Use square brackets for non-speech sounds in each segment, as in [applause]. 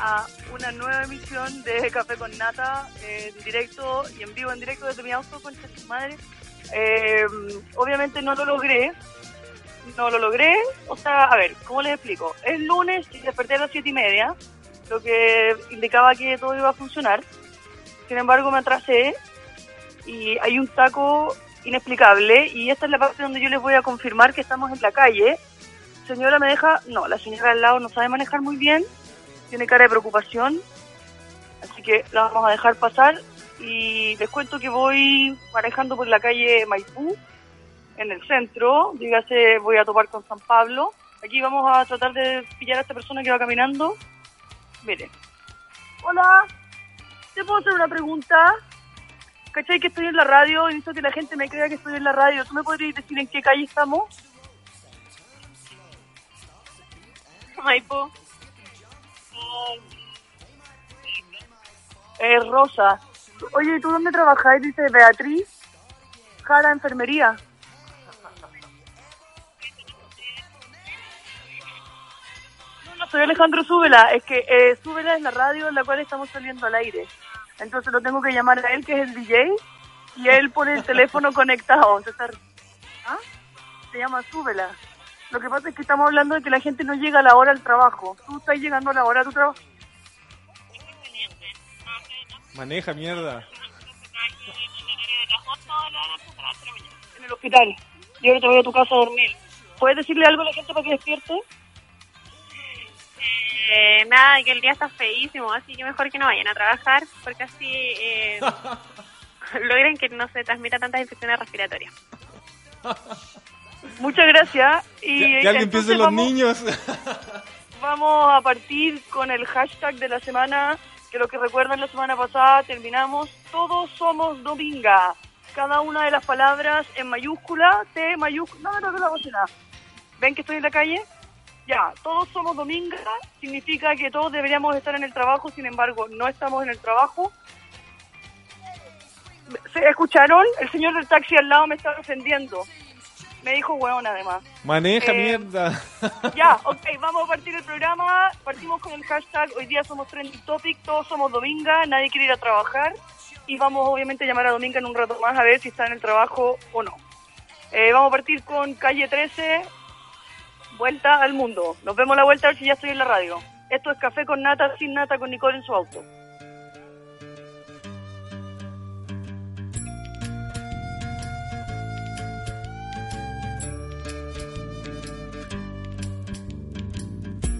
a una nueva emisión de [laughs] Café con Nata en directo y en vivo, en directo desde mi auto con su madre. Eh, obviamente no lo logré, no lo logré, o sea, a ver, ¿cómo les explico? Es lunes y desperté a las siete y media, lo que indicaba que todo iba a funcionar. Sin embargo, me atrasé y hay un taco inexplicable y esta es la parte donde yo les voy a confirmar que estamos en la calle. Señora me deja, no, la señora al lado no sabe manejar muy bien, tiene cara de preocupación, así que la vamos a dejar pasar y les cuento que voy manejando por la calle Maipú, en el centro, dígase voy a topar con San Pablo. Aquí vamos a tratar de pillar a esta persona que va caminando. Mire. Hola, ¿te puedo hacer una pregunta? ¿Cachai que estoy en la radio? y Necesito que la gente me crea que estoy en la radio. ¿Tú me podrías decir en qué calle estamos? Maipú. Es Rosa. Oye, ¿y tú dónde trabajas? Dice Beatriz. Jara, enfermería. No, no, soy Alejandro Súbela. Es que eh, Súbela es la radio en la cual estamos saliendo al aire. Entonces lo tengo que llamar a él, que es el DJ, y él pone el teléfono conectado. César. ¿Ah? Se llama Súbela. Lo que pasa es que estamos hablando de que la gente no llega a la hora al trabajo. ¿Tú estás llegando a la hora a tu trabajo? Maneja, mierda. En el hospital. Y ahora te voy a tu casa a dormir. ¿Puedes decirle algo a la gente para que despierte? Eh, nada, que el día está feísimo, así que mejor que no vayan a trabajar, porque así eh, [laughs] logren que no se transmita tantas infecciones respiratorias. [laughs] Muchas gracias. Y Que, que alguien entonces piense en los vamos- niños. [laughs] Vamos a partir con el hashtag de la semana, que lo que recuerdan la semana pasada terminamos, todos somos Dominga. Cada una de las palabras en mayúscula, T mayúscula, no, no, no, la bocina. ¿Ven que estoy en la calle? Ya, todos somos Dominga, significa que todos deberíamos estar en el trabajo, sin embargo, no estamos en el trabajo. ¿Se escucharon? El señor del taxi al lado me estaba ofendiendo. Me dijo hueón además. Maneja, Eh, mierda. [laughs] Ya, ok, vamos a partir el programa. Partimos con el hashtag Hoy día somos Trending Topic, todos somos Dominga, nadie quiere ir a trabajar. Y vamos obviamente a llamar a Dominga en un rato más a ver si está en el trabajo o no. Eh, vamos a partir con calle 13, vuelta al mundo. Nos vemos la vuelta a ver si ya estoy en la radio. Esto es Café con Nata, sin Nata, con Nicole en su auto.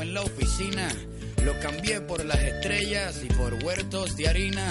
en la oficina. Lo cambié por las estrellas y por huertos de harina.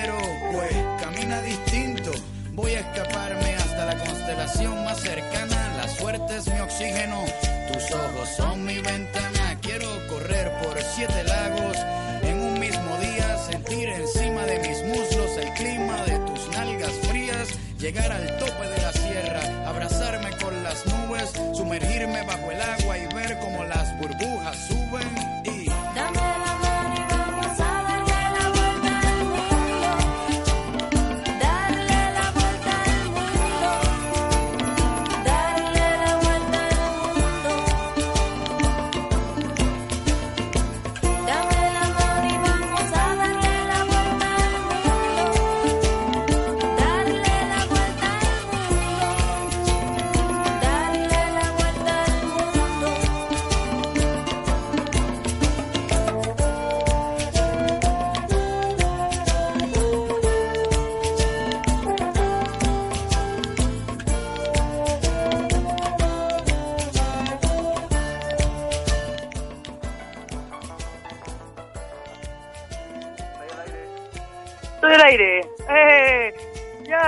Voy a escaparme hasta la constelación más cercana.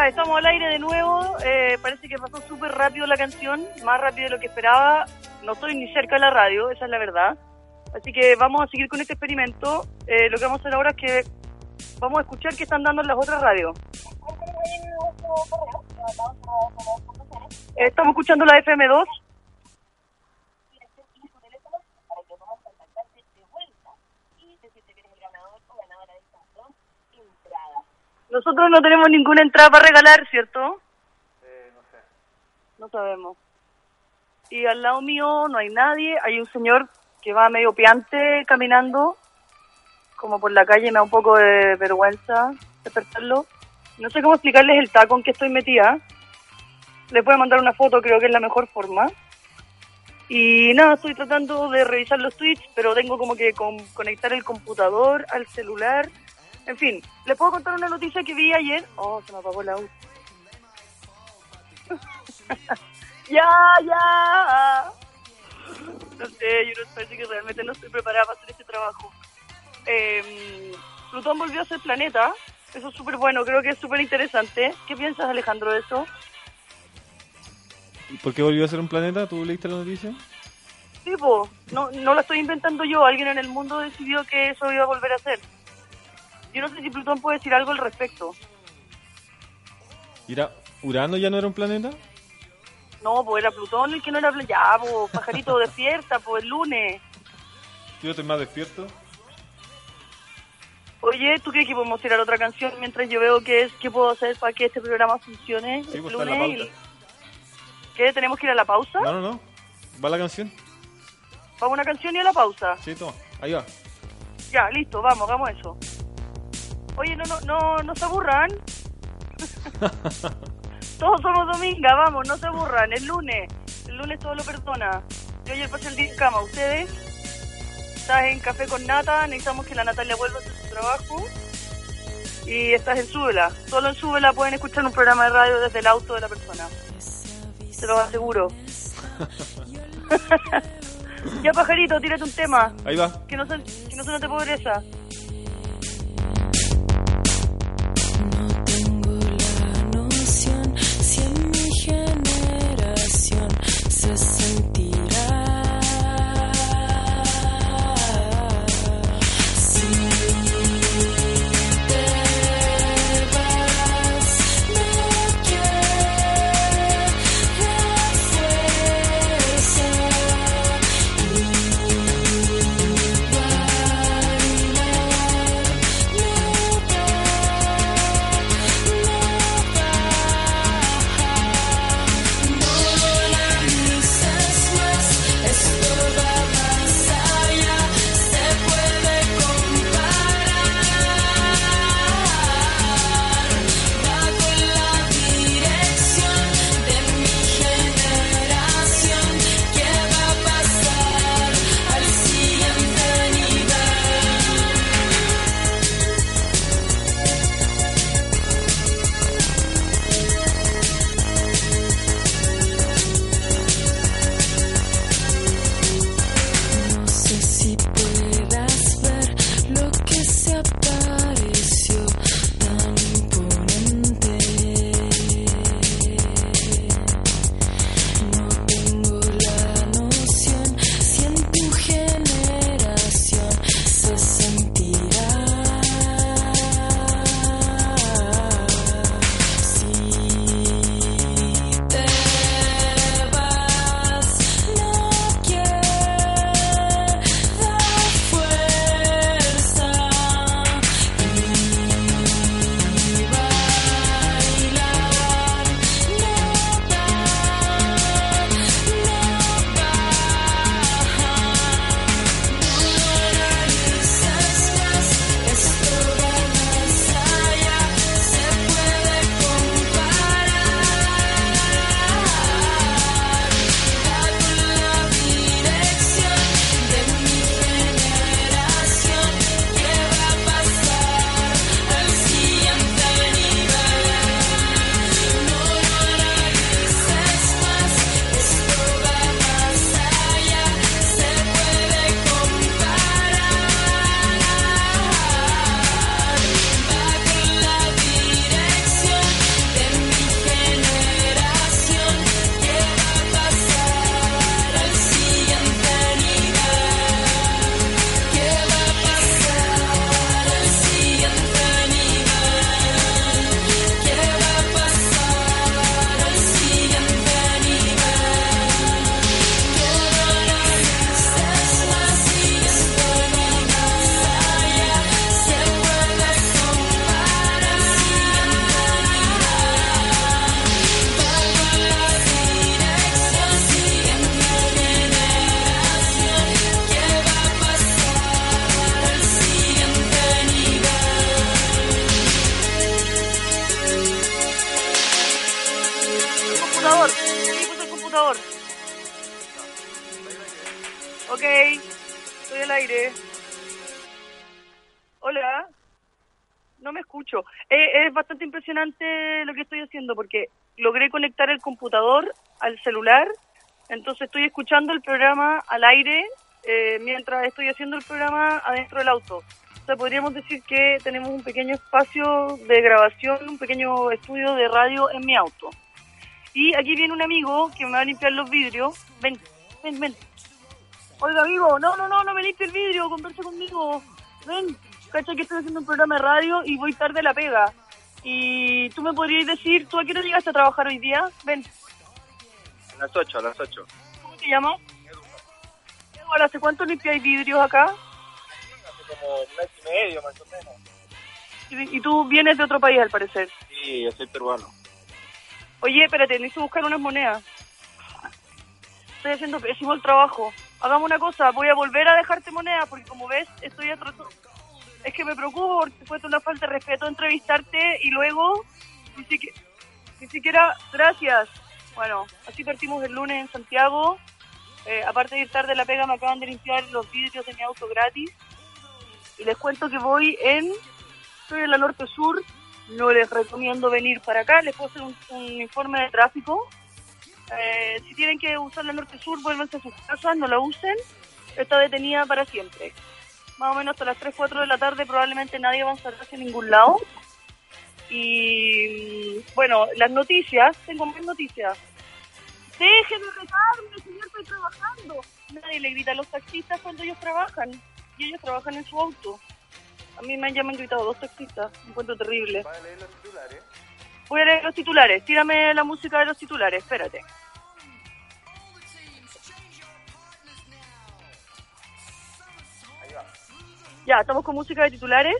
Estamos al aire de nuevo. Eh, parece que pasó súper rápido la canción, más rápido de lo que esperaba. No estoy ni cerca de la radio, esa es la verdad. Así que vamos a seguir con este experimento. Eh, lo que vamos a hacer ahora es que vamos a escuchar qué están dando las otras radios. Estamos escuchando la FM2. Nosotros no tenemos ninguna entrada para regalar, ¿cierto? no sé. No sabemos. Y al lado mío no hay nadie. Hay un señor que va medio piante caminando, como por la calle. Me da un poco de vergüenza despertarlo. No sé cómo explicarles el taco en que estoy metida. Les voy a mandar una foto, creo que es la mejor forma. Y nada, estoy tratando de revisar los tweets, pero tengo como que con- conectar el computador al celular. En fin, ¿les puedo contar una noticia que vi ayer? Oh, se me apagó la luz. [laughs] ya, ya. No sé, yo no parece que realmente no estoy preparada para hacer este trabajo. Eh, Plutón volvió a ser planeta. Eso es súper bueno, creo que es súper interesante. ¿Qué piensas, Alejandro, de eso? ¿Y ¿Por qué volvió a ser un planeta? ¿Tú leíste la noticia? Tipo, no, no lo estoy inventando yo. Alguien en el mundo decidió que eso iba a volver a ser. Yo no sé si Plutón puede decir algo al respecto. ¿Y era- ¿Urano ya no era un planeta? No, pues era Plutón el que no era... pla- Ya, pues, pajarito, [laughs] despierta, pues el lunes. Yo estoy más despierto. Oye, ¿tú crees que podemos tirar otra canción mientras yo veo qué, es, qué puedo hacer para que este programa funcione Sí, el pues está en la lunes? pauta. y- ¿Qué? ¿Tenemos que ir a la pausa? No, no, no. ¿Va la canción? Vamos a una canción y a la pausa. Sí, toma. Ahí va. Ya, listo, vamos, hagamos eso. Oye, no, no, no, no se aburran. Todos somos dominga, vamos, no se aburran. El lunes, el lunes todo lo perdona. Yo ayer pasé el día en cama, ¿ustedes? Estás en Café con Nata, necesitamos que la Natalia vuelva a hacer su trabajo. Y estás en Súbela. Solo en Súbela pueden escuchar un programa de radio desde el auto de la persona. Se lo aseguro. [laughs] ya, pajarito, tírate un tema. Ahí va. Que no se, que no se note pobreza. Se sentirá. Escuchando el programa al aire eh, mientras estoy haciendo el programa adentro del auto. O sea, podríamos decir que tenemos un pequeño espacio de grabación, un pequeño estudio de radio en mi auto. Y aquí viene un amigo que me va a limpiar los vidrios. Ven, ven, ven. Oiga, amigo, no, no, no, no me limpie el vidrio, conversa conmigo. Ven, cacha que estoy haciendo un programa de radio y voy tarde a la pega. Y tú me podrías decir, ¿tú a qué hora llegaste a trabajar hoy día? Ven, A las 8, a las 8. ¿Cómo te llamas? Eduardo, ¿hace cuánto limpiáis vidrios acá? Hace como un mes y medio más o menos. Y, y tú vienes de otro país, al parecer. Sí, yo soy peruano. Oye, espérate, necesito buscar unas monedas. Estoy haciendo pésimo el trabajo. Hagamos una cosa, voy a volver a dejarte monedas porque como ves, estoy atrasado. Es que me preocupo porque fue una falta de respeto entrevistarte y luego ni siquiera, ni siquiera gracias. Bueno, así partimos el lunes en Santiago. Eh, aparte de ir tarde a la pega, me acaban de limpiar los vidrios de mi auto gratis. Y les cuento que voy en... Estoy en la Norte Sur. No les recomiendo venir para acá. Les puedo hacer un, informe de tráfico. Eh, si tienen que usar la Norte Sur, vuélvanse a sus casas, no la usen. Está detenida para siempre. Más o menos hasta las 3, 4 de la tarde probablemente nadie va a estar hacia ningún lado. Y mm, bueno, las noticias, tengo más noticias. Deje de retarme, señor, estoy trabajando. Nadie le grita a los taxistas cuando ellos trabajan. Y ellos trabajan en su auto. A mí me han, ya me han gritado dos taxistas. Me encuentro terrible. Voy a leer los titulares. Tírame la música de los titulares. Espérate. Ya, ¿estamos con música de titulares?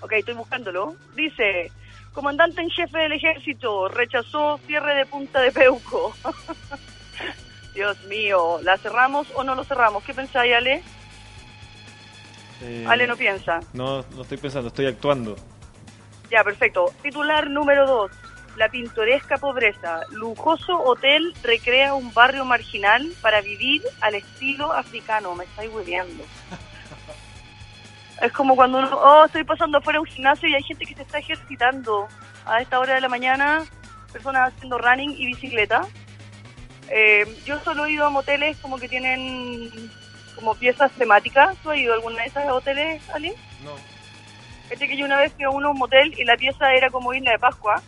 Ok, estoy buscándolo. Dice, comandante en jefe del ejército rechazó cierre de Punta de Peuco. [laughs] Dios mío, ¿la cerramos o no lo cerramos? ¿Qué pensáis, Ale? Eh, Ale no piensa. No, no estoy pensando, estoy actuando. Ya, perfecto. Titular número 2. La pintoresca pobreza. Lujoso hotel recrea un barrio marginal para vivir al estilo africano. Me estáis hueveando. [laughs] Es como cuando uno, oh, estoy pasando afuera de un gimnasio y hay gente que se está ejercitando a esta hora de la mañana, personas haciendo running y bicicleta. Eh, yo solo he ido a moteles como que tienen como piezas temáticas. ¿Tú has ido a alguna de esas hoteles, Ali? No. Este que yo una vez fui a uno a un motel y la pieza era como Isla de Pascua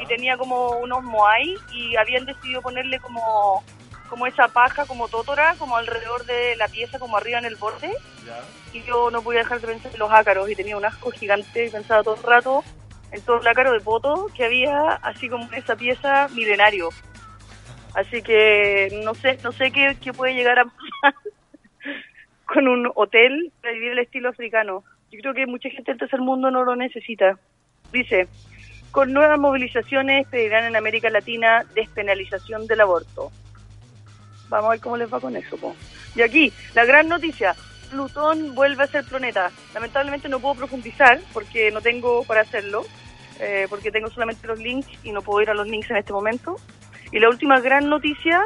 y tenía como unos moai y habían decidido ponerle como como esa paja como tótora como alrededor de la pieza como arriba en el borde. Ya. y yo no podía dejar de pensar en los ácaros y tenía un asco gigante y pensaba todo el rato en todo el ácaro de poto que había así como en esa pieza milenario. Así que no sé no sé qué, qué puede llegar a pasar [laughs] con un hotel para vivir el estilo africano. Yo creo que mucha gente del tercer mundo no lo necesita. Dice con nuevas movilizaciones pedirán en América Latina despenalización del aborto Vamos a ver cómo les va con eso. po. Y aquí, la gran noticia. Plutón vuelve a ser planeta. Lamentablemente no puedo profundizar porque no tengo para hacerlo, eh, porque tengo solamente los links y no puedo ir a los links en este momento. Y la última gran noticia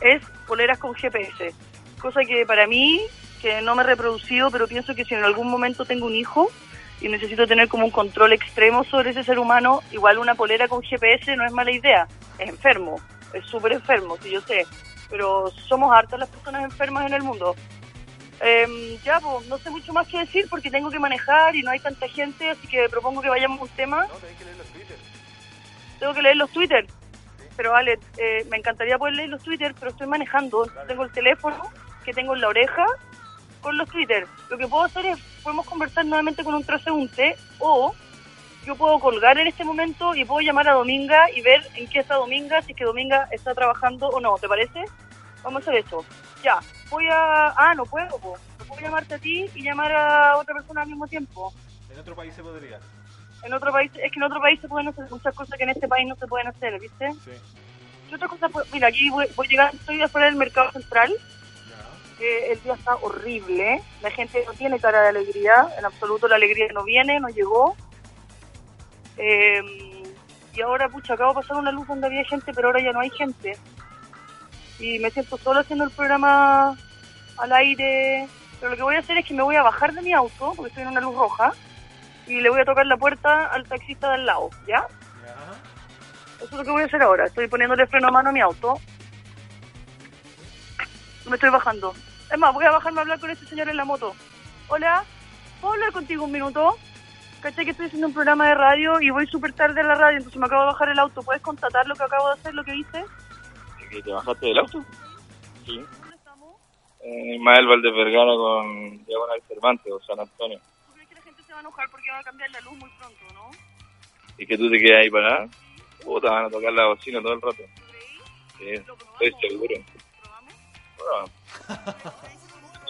es poleras con GPS. Cosa que para mí, que no me he reproducido, pero pienso que si en algún momento tengo un hijo y necesito tener como un control extremo sobre ese ser humano, igual una polera con GPS no es mala idea. Es enfermo, es súper enfermo, si yo sé pero somos hartas las personas enfermas en el mundo. Em, ya, pues, no sé mucho más que decir porque tengo que manejar y no hay tanta gente, así que propongo que vayamos a un tema. Tengo que leer los Twitter. Pero vale, eh, me encantaría poder leer los Twitter, pero estoy manejando. Tengo el teléfono que tengo en la oreja con los Twitter. Lo que puedo hacer es, podemos conversar nuevamente con un transeúnte o yo puedo colgar en este momento y puedo llamar a Dominga y ver en qué está Dominga, si es que Dominga está trabajando o no, ¿te parece? Vamos a hacer eso. Ya, voy a... Ah, no puedo, po. no puedo llamarte a ti y llamar a otra persona al mismo tiempo. En otro país se podría. En otro país, es que en otro país se pueden hacer muchas cosas que en este país no se pueden hacer, ¿viste? Sí. ¿Qué otra cosa? puedo- Mira, aquí voy, voy llegando, estoy afuera del mercado central, Ya. que el día está horrible, la gente no tiene cara de alegría, en absoluto la alegría no viene, no llegó. Eh, y ahora, pucha, acabo de pasar una luz donde había gente, pero ahora ya no hay gente. Y me siento solo haciendo el programa al aire. Pero lo que voy a hacer es que me voy a bajar de mi auto, porque estoy en una luz roja, y le voy a tocar la puerta al taxista de al lado, ¿ya? Eso es lo que voy a hacer ahora. Estoy poniéndole freno a mano a mi auto. Me estoy bajando. Es más, voy a bajarme a hablar con este señor en la moto. Hola, ¿puedo hablar contigo un minuto? Caché que estoy haciendo un programa de radio y voy súper tarde a la radio, entonces me acabo de bajar el auto. ¿Puedes constatar lo que acabo de hacer, lo que hice? ¿Que ¿Te bajaste del auto? Sí. ¿Dónde estamos? En Ismael Valdez Vergara con Diagonal Cervantes o San Antonio. ¿Tú crees que la gente se va a enojar porque va a cambiar la luz muy pronto, no? ¿Y que tú te quedas ahí para nada? Puta, van a tocar la bocina todo el rato. Sí, estoy seguro. ¿Probamos? Bueno. [laughs]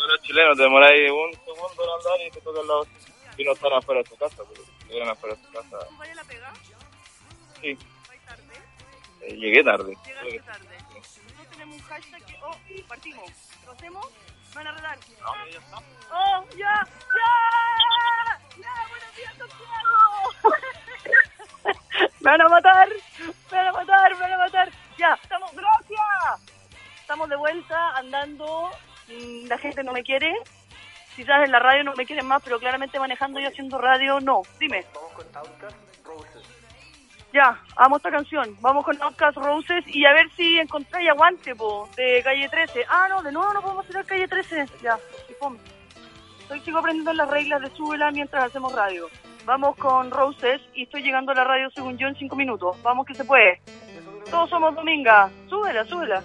Los chilenos te demoráis un segundo en andar y te tocan la bocina. Si no están afuera de su casa, pero si estuvieran afuera de su casa, ¿Tú vayas a la pega? sí. ¿Vais tarde? Eh, llegué tarde. Llegaste tarde. Nosotros tenemos un hashtag que... Oh, partimos. ¿Lo hacemos? ¿Me van a redar? ¡Oh, ya! ¡Ya! ¡Ya! ¡Buenos días, Santiago! [laughs] ¡Me van a matar! ¡Me van a matar! ¡Me van a matar! ¡Ya! ¡Estamos! ¡Gracias! Estamos de vuelta, andando. Mm, La gente no me quiere. Quizás en la radio no me quieren más, pero claramente manejando y haciendo radio, no. Dime. Vamos con Outcast Roses. Ya, amo esta canción. Vamos con Outcast Roses y a ver si encontráis aguante, po, de Calle 13. Ah, no, de nuevo no podemos ir a Calle 13. Ya, fome. Estoy sigo aprendiendo las reglas de súbela mientras hacemos radio. Vamos con Roses y estoy llegando a la radio según yo en cinco minutos. Vamos que se puede. Todos somos Dominga. Súbela, súbela.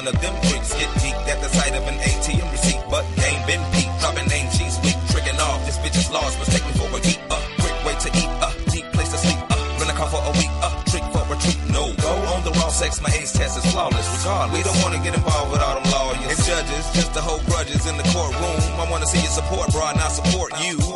One of them freaks. Get geeked at the sight of an ATM receipt, but game been peaked. Dropping name, she's weak, tricking off. This bitch is lost, mistake me for a geek. Uh, quick way to eat, uh, deep place to sleep. Uh, rent a car for a week, uh, trick for a treat. No, go on the raw sex, my ace test is flawless. Regardless, we don't wanna get involved with all them lawyers and judges, just to hold grudges in the courtroom. I wanna see your support, bro, and I support you.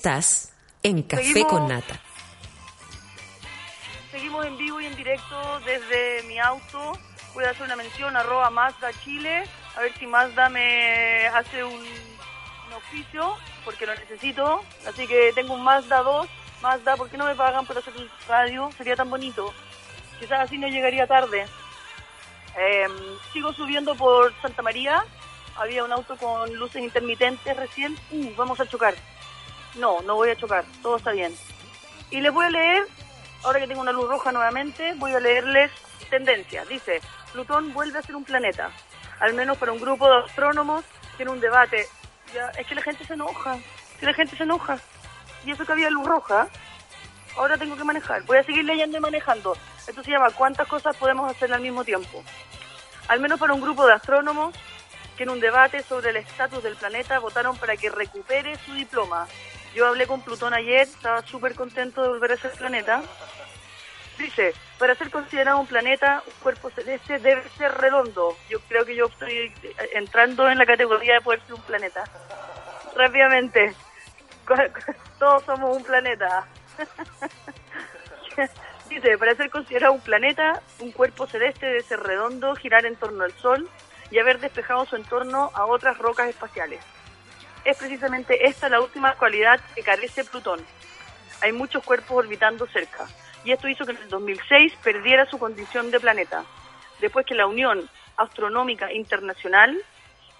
Estás en Café Seguimos. con Nata. Seguimos en vivo y en directo desde mi auto. Voy a hacer una mención arroba Mazda Chile. A ver si Mazda me hace un, un oficio, porque lo necesito. Así que tengo un Mazda 2. Mazda, ¿por qué no me pagan por hacer el radio? Sería tan bonito. Quizás así no llegaría tarde. Eh, sigo subiendo por Santa María. Había un auto con luces intermitentes recién. Uh, vamos a chocar. No, no voy a chocar. Todo está bien. Y les voy a leer, ahora que tengo una luz roja nuevamente, voy a leerles tendencias. Dice, Plutón vuelve a ser un planeta. Al menos para un grupo de astrónomos tiene un debate. Ya, es que la gente se enoja. Si la gente se enoja. Y eso que había luz roja, ahora tengo que manejar. Voy a seguir leyendo y manejando. Esto se llama ¿Cuántas cosas podemos hacer al mismo tiempo? Al menos para un grupo de astrónomos que en un debate sobre el estatus del planeta votaron para que recupere su diploma. Yo hablé con Plutón ayer, estaba súper contento de volver a ser planeta. Dice, para ser considerado un planeta, un cuerpo celeste debe ser redondo. Yo creo que yo estoy entrando en la categoría de poder ser un planeta. Rápidamente, [laughs] todos somos un planeta. [laughs] Dice, para ser considerado un planeta, un cuerpo celeste debe ser redondo, girar en torno al Sol y haber despejado su entorno a otras rocas espaciales. Es precisamente esta la última cualidad que carece Plutón. Hay muchos cuerpos orbitando cerca, y esto hizo que en el 2006 perdiera su condición de planeta, después que la Unión Astronómica Internacional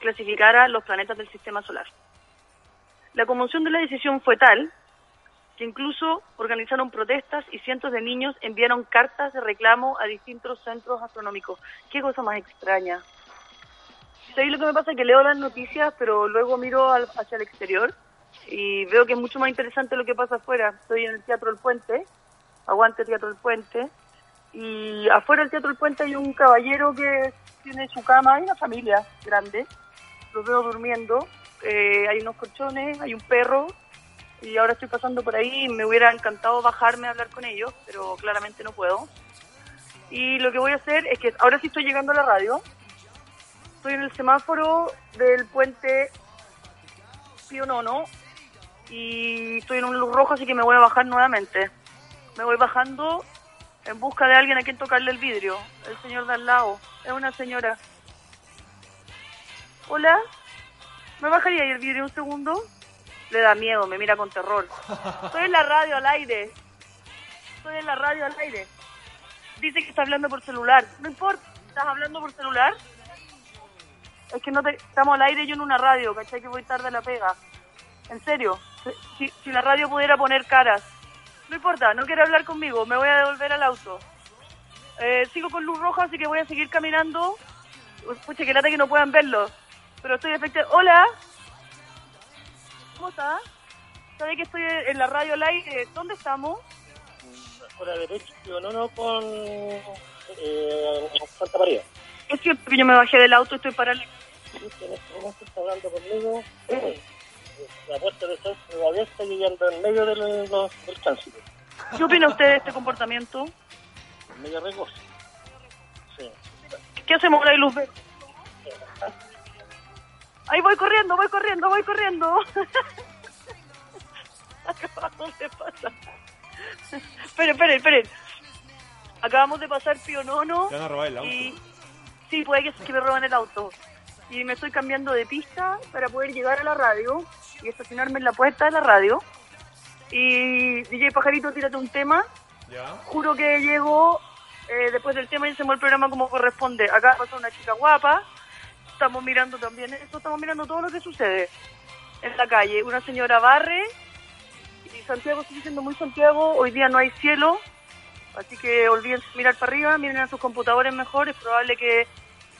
clasificara los planetas del Sistema Solar. La conmoción de la decisión fue tal que incluso organizaron protestas y cientos de niños enviaron cartas de reclamo a distintos centros astronómicos. Qué cosa más extraña. Sí, lo que me pasa es que leo las noticias, pero luego miro al- hacia el exterior y veo que es mucho más interesante lo que pasa afuera. Estoy en el Teatro El Puente, aguante Teatro El Puente, y afuera del Teatro El Puente hay un caballero que tiene su cama, hay una familia grande, los veo durmiendo, eh, hay unos colchones, hay un perro, y ahora estoy pasando por ahí y me hubiera encantado bajarme a hablar con ellos, pero claramente no puedo. Y lo que voy a hacer es que ahora sí estoy llegando a la radio, estoy en el semáforo del puente Pío Nono y estoy en un luz rojo, así que me voy a bajar nuevamente. Me voy bajando en busca de alguien a quien tocarle el vidrio. El señor de al lado. Es una señora. Hola. ¿Me bajaría ahí el vidrio un segundo? Le da miedo, me mira con terror. Estoy en la radio al aire. Estoy en la radio al aire. Dice que está hablando por celular. No importa. ¿Estás hablando por celular? Es que no te, estamos al aire yo en una radio, ¿cachai? Que voy tarde a la pega. En serio. Si, si la radio pudiera poner caras. No importa, no quiere hablar conmigo. Me voy a devolver al auto. Eh, sigo con luz roja, así que voy a seguir caminando. Pucha, que lata que no puedan verlo. Pero estoy efectivamente... Hola. ¿Cómo está? ¿Sabe que estoy en la radio al aire? ¿Dónde estamos? por la derecha, no, no, con eh, Santa María. Es cierto que yo me bajé del auto y estoy para... En este momento está hablando conmigo. La puerta de centro abierta y ando en medio del, del tránsito, ¿Qué opina usted de este comportamiento? medio riesgoso. Sí. ¿Qué hacemos ahora hay luz verde? Ahí voy corriendo, voy corriendo, voy corriendo. [laughs] Acabamos de pasar. Esperen, esperen, esperen. Acabamos de pasar Pío Nono. Te van a robar el auto. Y... Sí, puede que, que me roban el auto. Y me estoy cambiando de pista para poder llegar a la radio y estacionarme en la puerta de la radio. Y DJ Pajarito, tírate un tema. Juro que llego eh, después del tema y hacemos el programa como corresponde. Acá pasó una chica guapa. Estamos mirando también esto, estamos mirando todo lo que sucede en la calle. Una señora barre y Santiago sigue siendo muy Santiago. Hoy día no hay cielo, así que olviden mirar para arriba, miren a sus computadores mejor. Es probable que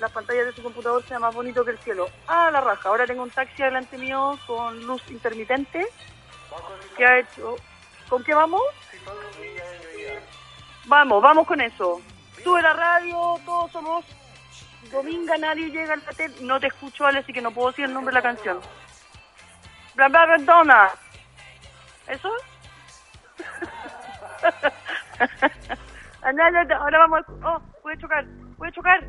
las pantallas de su computador sean más bonito que el cielo. Ah, la raja. Ahora tengo un taxi delante mío con luz intermitente. ¿Qué ha hecho? ¿Con qué vamos? Vamos, vamos con eso. Sube la radio, todos somos Dominga, nadie llega al tele. No te escucho, Ale, así que no puedo decir el nombre de la canción. Bla bla redona. ¿Eso? [laughs] Ahora vamos. a- Oh, puede chocar, puede chocar.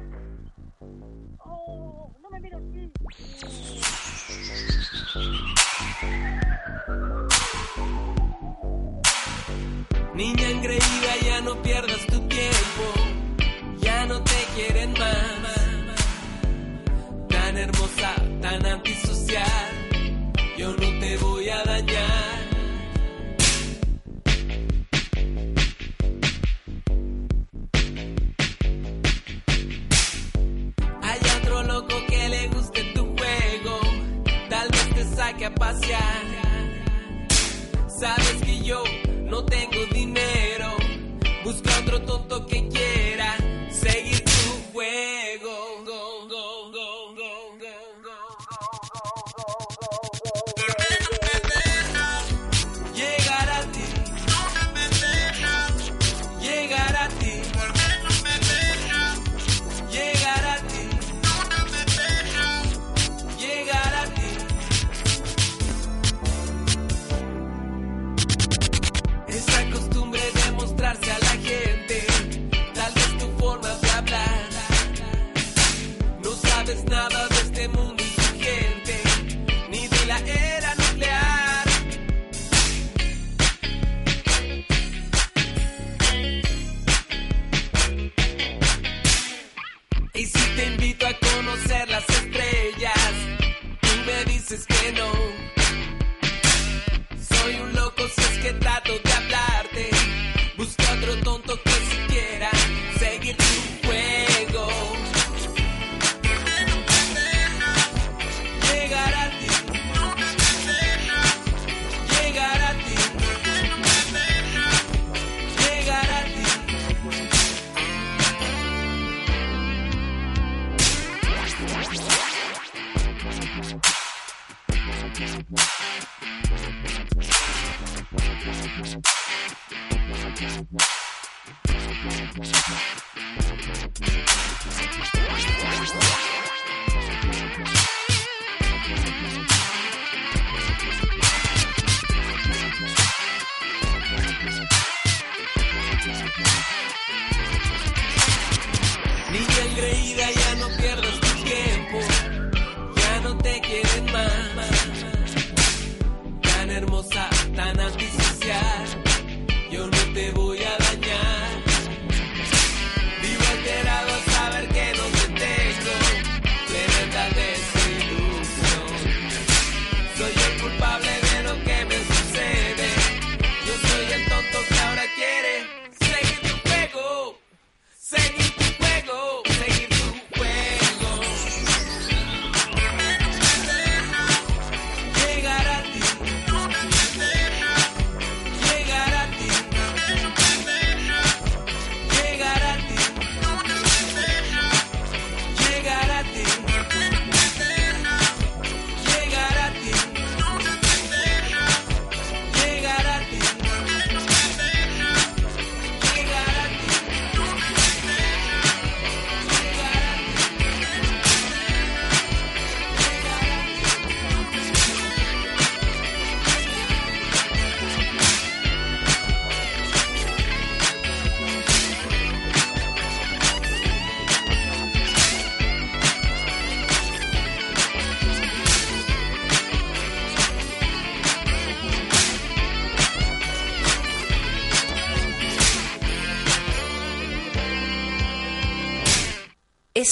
Niña engreída, ya no pierdas tu tiempo, ya no te quieren más. Tan hermosa, tan antisocial, yo no te voy a dañar. Pasear. Sabes que yo no tengo dinero. Busca otro tonto que quiera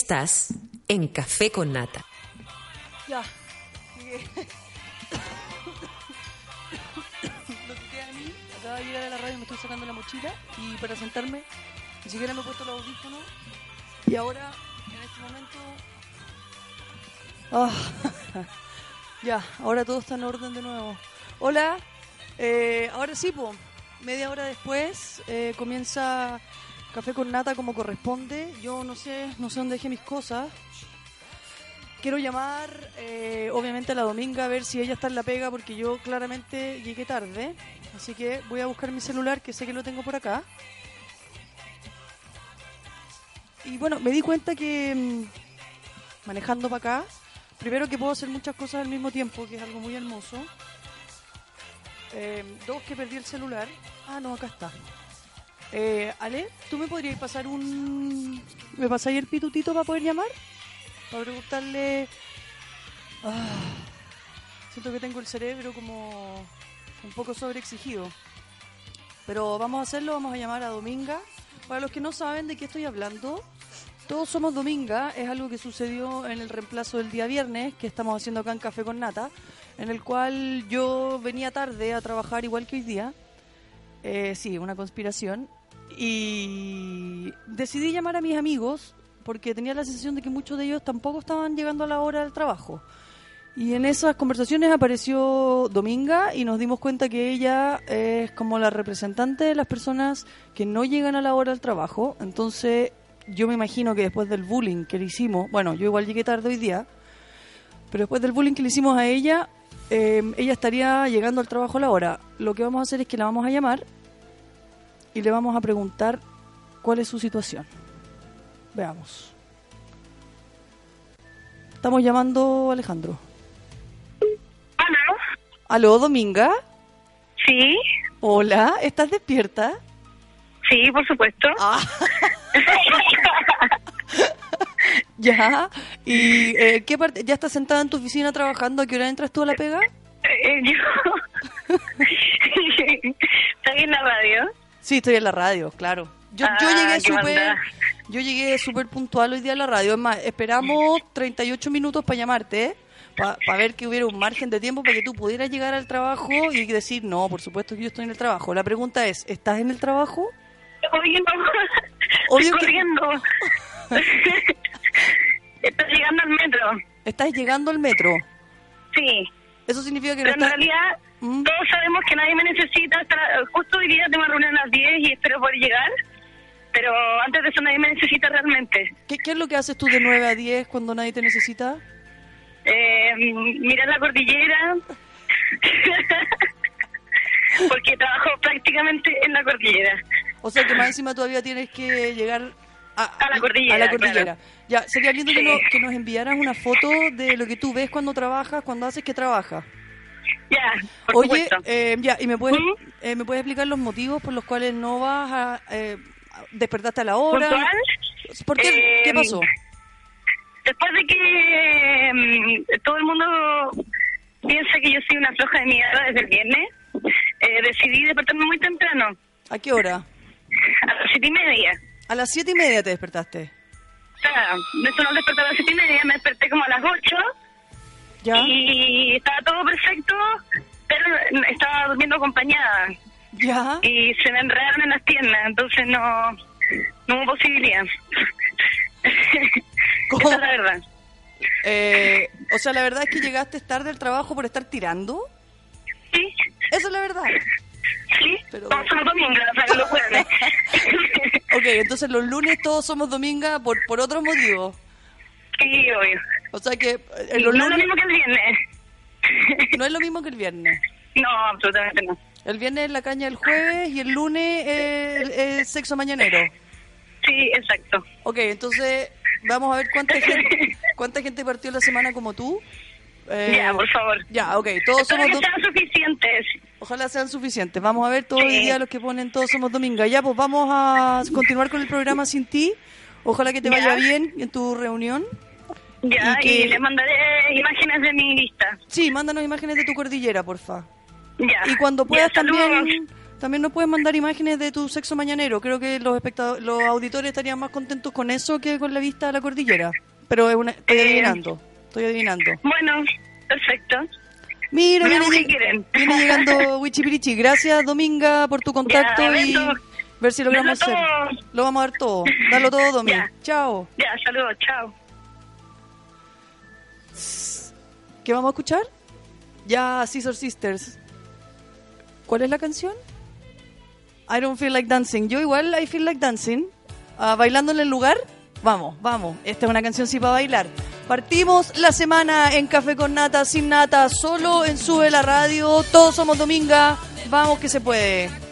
Estás en Café con Nata. que... [coughs] Lo que queda de mí, acaba de llegar a la radio, me estoy sacando la mochila y para sentarme, ni siquiera me he puesto los audífonos. Y ahora, en este momento... Ah, [laughs] ya, ahora todo está en orden de nuevo. Hola, eh, ahora sí, po, media hora después eh, comienza Café con Nata como corresponde. Yo no sé, no sé dónde dejé mis cosas. Quiero llamar, eh, obviamente, a la Dominga a ver si ella está en la pega, porque yo claramente llegué tarde. Así que voy a buscar mi celular, que sé que lo tengo por acá. Y bueno, me di cuenta que mm, manejando para acá, primero que puedo hacer muchas cosas al mismo tiempo, que es algo muy hermoso. Eh, dos, que perdí el celular. Ah, no, acá está. Eh, Ale, ¿tú me podrías pasar un... ¿Me pasáis el pitutito para poder llamar? Para preguntarle... Ah, siento que tengo el cerebro como un poco sobreexigido. Pero vamos a hacerlo, vamos a llamar a Dominga. Para los que no saben de qué estoy hablando, todos somos Dominga, es algo que sucedió en el reemplazo del día viernes, que estamos haciendo acá en Café con Nata, en el cual yo venía tarde a trabajar igual que hoy día. Eh, sí, una conspiración. Y decidí llamar a mis amigos porque tenía la sensación de que muchos de ellos tampoco estaban llegando a la hora del trabajo. Y en esas conversaciones apareció Dominga y nos dimos cuenta que ella es como la representante de las personas que no llegan a la hora del trabajo. Entonces yo me imagino que después del bullying que le hicimos, bueno, yo igual llegué tarde hoy día, pero después del bullying que le hicimos a ella, eh, ella estaría llegando al trabajo a la hora. Lo que vamos a hacer es que la vamos a llamar y le vamos a preguntar cuál es su situación. Veamos. Estamos llamando a Alejandro. ¿Aló? ¿Aló, Dominga? Sí. Hola, ¿estás despierta? Sí, por supuesto. Ah. [laughs] ya. ¿Y eh, qué parte? ¿Ya estás sentada en tu oficina trabajando? ¿A qué hora entras tú a la pega? Eh, yo... [laughs] ¿Estás en la radio? Sí, estoy en la radio, claro. Yo, yo Ah, llegué ¿qué súper yo llegué súper puntual hoy día a la radio. Es más, esperamos 38 minutos para llamarte, para ver que hubiera un margen de tiempo para que tú pudieras llegar al trabajo y decir, no, por supuesto que yo estoy en el trabajo. La pregunta es, ¿estás en el trabajo? Obvio, Obvio Estoy que- corriendo. [laughs] Estoy llegando al metro. ¿Estás llegando al metro? Sí. Eso significa que Pero no en realidad, ¿Mm? todos sabemos que nadie me necesita. Hasta, justo hoy día tengo reunión a las 10 y espero poder llegar. Pero antes de eso nadie me necesita realmente. ¿Qué, qué es lo que haces tú de 9 a 10 cuando nadie te necesita? Eh, mirar la cordillera. [laughs] Porque trabajo prácticamente en la cordillera. O sea que más encima todavía tienes que llegar a, A la cordillera, a la cordillera. claro. Ya, sería lindo que, nos, que nos enviaras una foto de lo que tú ves cuando trabajas, cuando haces que trabajas. Ya, por Oye, supuesto. eh, ya, ¿y me puedes, ¿Mm? eh, me puedes explicar los motivos por los cuales no vas a eh, a- despertaste a la hora? ¿Puntual? ¿Por qué? Eh, ¿Qué pasó? Después de que mm, todo el mundo piensa que yo soy una floja de mierda desde el viernes, eh, decidí despertarme muy temprano, ¿A qué hora? a las siete y media. A las siete y media te despertaste. O sea, me sonó despertar a las siete y media, me desperté como a las ocho ¿Ya? y estaba todo perfecto, pero estaba durmiendo acompañada ¿Ya? y se me enredaron en las piernas, entonces no, no hubo posibilidad. [laughs] Esa es la verdad. Eh, o sea, la verdad es que llegaste tarde al trabajo por estar tirando. Sí, Esa es la verdad. Sí, Pero- todos son domingos, o sea, que lo jueves. [laughs] Ok, entonces los lunes todos somos dominga por, por otros motivos. sí, obvio. O sea que eh, Sí, los no es lo mismo que el viernes. [laughs] no es lo mismo que el viernes. No, absolutamente no. El viernes es la caña el jueves y el lunes es sexo mañanero. Sí, exacto. Ok, entonces vamos a ver cuánta gente, cuánta gente partió la semana como tú. Eh, ya, por favor. Ya, ok, todos Espero somos que sean suficientes. Ojalá sean suficientes. Vamos a ver todos Sí. el día los que ponen todos somos dominga. Ya, pues vamos a continuar con el programa sin ti. Ojalá que te Ya. vaya bien en tu reunión. Ya, Y y, que- les mandaré imágenes de mi lista. Sí, mándanos imágenes de tu cordillera, porfa. Ya. Y cuando Ya, puedas saludos. también también nos puedes mandar imágenes de tu sexo mañanero. Creo que los espectadores, los auditores estarían más contentos con eso que con la vista a la cordillera. Pero es una, estoy Eh. adivinando, estoy adivinando. Bueno, perfecto. Mira, Veamos viene, qué quieren. viene llegando Wichipirichi. Gracias, Dominga, por tu contacto Ya, y ver si logramos hacer. Lo vamos a dar todo. Dalo todo, Domi. Ya. Chao. Ya, saludos, chao. ¿Qué vamos a escuchar? Ya, Scissor Sisters. ¿Cuál es la canción? I don't feel like dancing. Yo igual I feel like dancing. Ah, bailando en el lugar. Vamos, vamos. Esta es una canción sí para bailar. Partimos la semana en Café con Nata, sin Nata, solo en Sube la Radio. Todos somos Dominga. Vamos que se puede.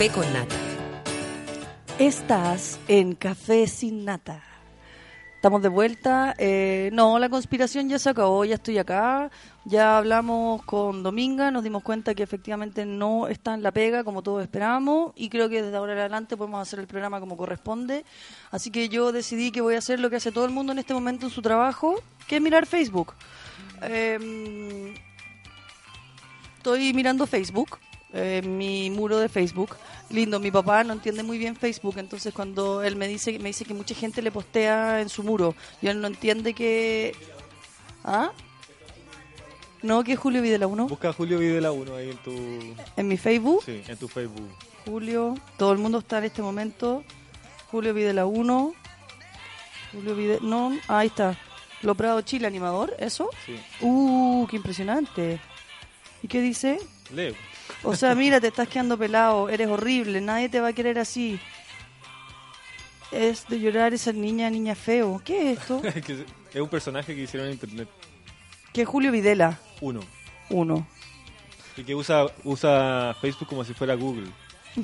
Café con Nata. Estás en Café sin Nata. Estamos de vuelta. Eh, no, la conspiración ya se acabó, ya estoy acá. Ya hablamos con Dominga, nos dimos cuenta que efectivamente no está en la pega como todos esperábamos y creo que desde ahora en adelante podemos hacer el programa como corresponde. Así que yo decidí que voy a hacer lo que hace todo el mundo en este momento en su trabajo, que es mirar Facebook. Em, estoy mirando Facebook, eh, mi muro de Facebook. Lindo, mi papá no entiende muy bien Facebook, entonces cuando él me dice me dice que mucha gente le postea en su muro, y él no entiende que ¿Ah? No, que es Julio Videla 1 Busca Julio Videla 1 ahí en tu... en mi Facebook. Sí, en tu Facebook. Julio, todo el mundo está en este momento. Julio Videla 1. Julio Videla, no, ahí está. Lo Prado Chile animador, ¿eso? Sí. Uh, qué impresionante. ¿Y qué dice? Leo. O sea, mira, te estás quedando pelado, eres horrible, nadie te va a querer así. Es de llorar esa niña, niña feo. ¿Qué es esto? [laughs] Es un personaje que hicieron en internet. Que es Julio Videla, Uno. uno. Y que usa, usa Facebook como si fuera Google. [laughs]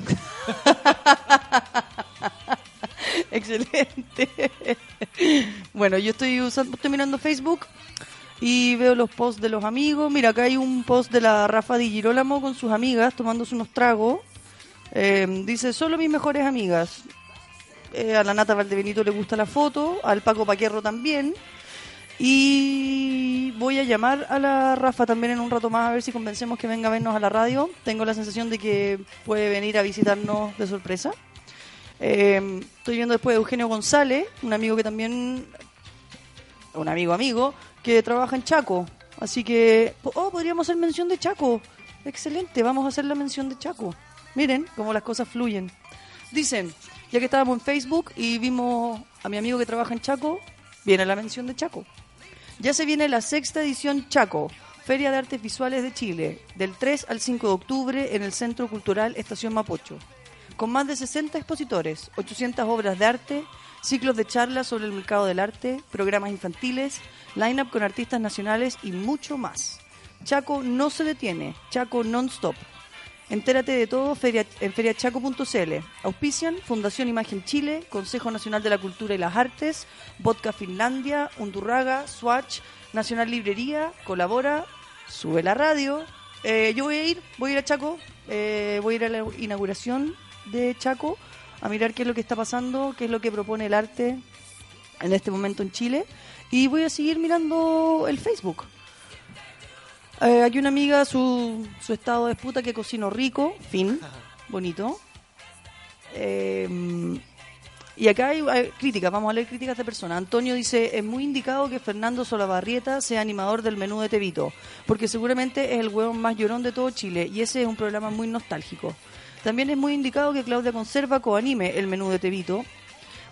Excelente. [laughs] bueno, yo estoy usando, estoy mirando Facebook y veo los posts de los amigos. Mira, acá hay un post de la Rafa Di Girolamo con sus amigas tomándose unos tragos. Eh, dice, solo mis mejores amigas. Eh, a la Nata Valdebenito le gusta la foto, al Paco Paquerro también. Y voy a llamar a la Rafa también en un rato más a ver si convencemos que venga a vernos a la radio. Tengo la sensación de que puede venir a visitarnos de sorpresa. Eh, estoy viendo después a Eugenio González, un amigo que también, un amigo amigo, que trabaja en Chaco. Así que, oh, podríamos hacer mención de Chaco. Excelente, vamos a hacer la mención de Chaco. Miren cómo las cosas fluyen. Dicen, ya que estábamos en Facebook y vimos a mi amigo que trabaja en Chaco, viene la mención de Chaco. Ya se viene la sexta edición Chaco, Feria de Artes Visuales de Chile, del 3 al 5 de octubre en el Centro Cultural Estación Mapocho. Con más de 60 expositores, 800 obras de arte, ciclos de charlas sobre el mercado del arte, programas infantiles, line-up con artistas nacionales y mucho más. Chaco no se detiene, Chaco non-stop. Entérate de todo en feriachaco.cl. Auspician Fundación Imagen Chile, Consejo Nacional de la Cultura y las Artes, Vodka Finlandia, Undurraga, Swatch, Nacional Librería, Colabora, Sube la Radio. Eh, yo voy a ir, voy a ir a Chaco, eh, voy a ir a la inauguración de Chaco a mirar qué es lo que está pasando, qué es lo que propone el arte en este momento en Chile y voy a seguir mirando el Facebook. Eh, aquí una amiga, su, su estado de puta que cocino rico, fin, [laughs] bonito. Eh, y acá hay, hay críticas, vamos a leer críticas de personas. Antonio dice, es muy indicado que Fernando Solabarrieta sea animador del menú de Tevito, porque seguramente es el huevón más llorón de todo Chile y ese es un programa muy nostálgico. También es muy indicado que Claudia Conserva coanime el menú de Tevito,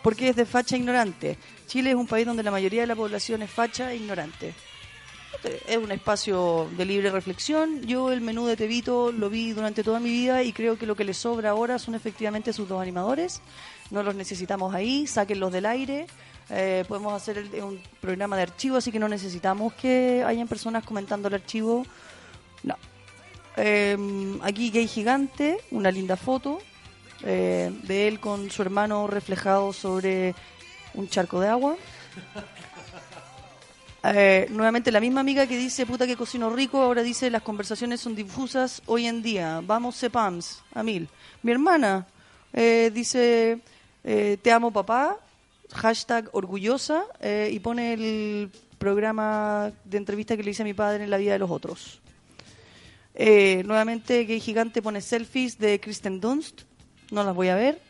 porque es de facha ignorante. Chile es un país donde la mayoría de la población es facha e ignorante. Es un espacio de libre reflexión. Yo el menú de Tevito lo vi durante toda mi vida y creo que lo que le sobra ahora son efectivamente sus dos animadores. No los necesitamos ahí, sáquenlos del aire. Eh, podemos hacer el- un programa de archivo, así que no necesitamos que hayan personas comentando el archivo. No. Eh, aquí Gay Gigante, una linda foto eh, de él con su hermano reflejado sobre un charco de agua. Eh, nuevamente la misma amiga que dice puta que cocino rico, ahora dice las conversaciones son difusas hoy en día. Vamos Cepams, a mil. Mi hermana eh, dice eh, te amo papá, hashtag orgullosa y pone el programa de entrevista que le hice a mi padre en la vida de los otros. Eh, nuevamente Gay Gigante pone selfies de Kristen Dunst, no las voy a ver.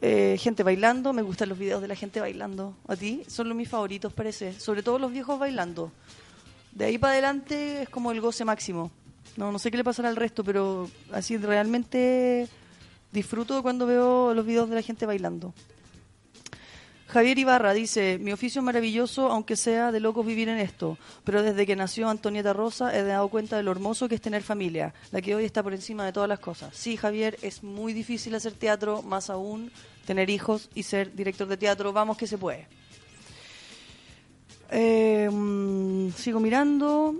Eh, gente bailando, me gustan los videos de la gente bailando. ¿A ti? Son los mis favoritos, parece. Sobre todo los viejos bailando. De ahí para adelante es como el goce máximo. No, no sé qué le pasará al resto, pero así realmente disfruto cuando veo los videos de la gente bailando. Javier Ibarra dice, mi oficio maravilloso, aunque sea de locos vivir en esto, pero desde que nació Antonieta Rosa he dado cuenta de lo hermoso que es tener familia, la que hoy está por encima de todas las cosas. Sí, Javier, es muy difícil hacer teatro, más aún tener hijos y ser director de teatro, vamos que se puede. Mm, sigo mirando,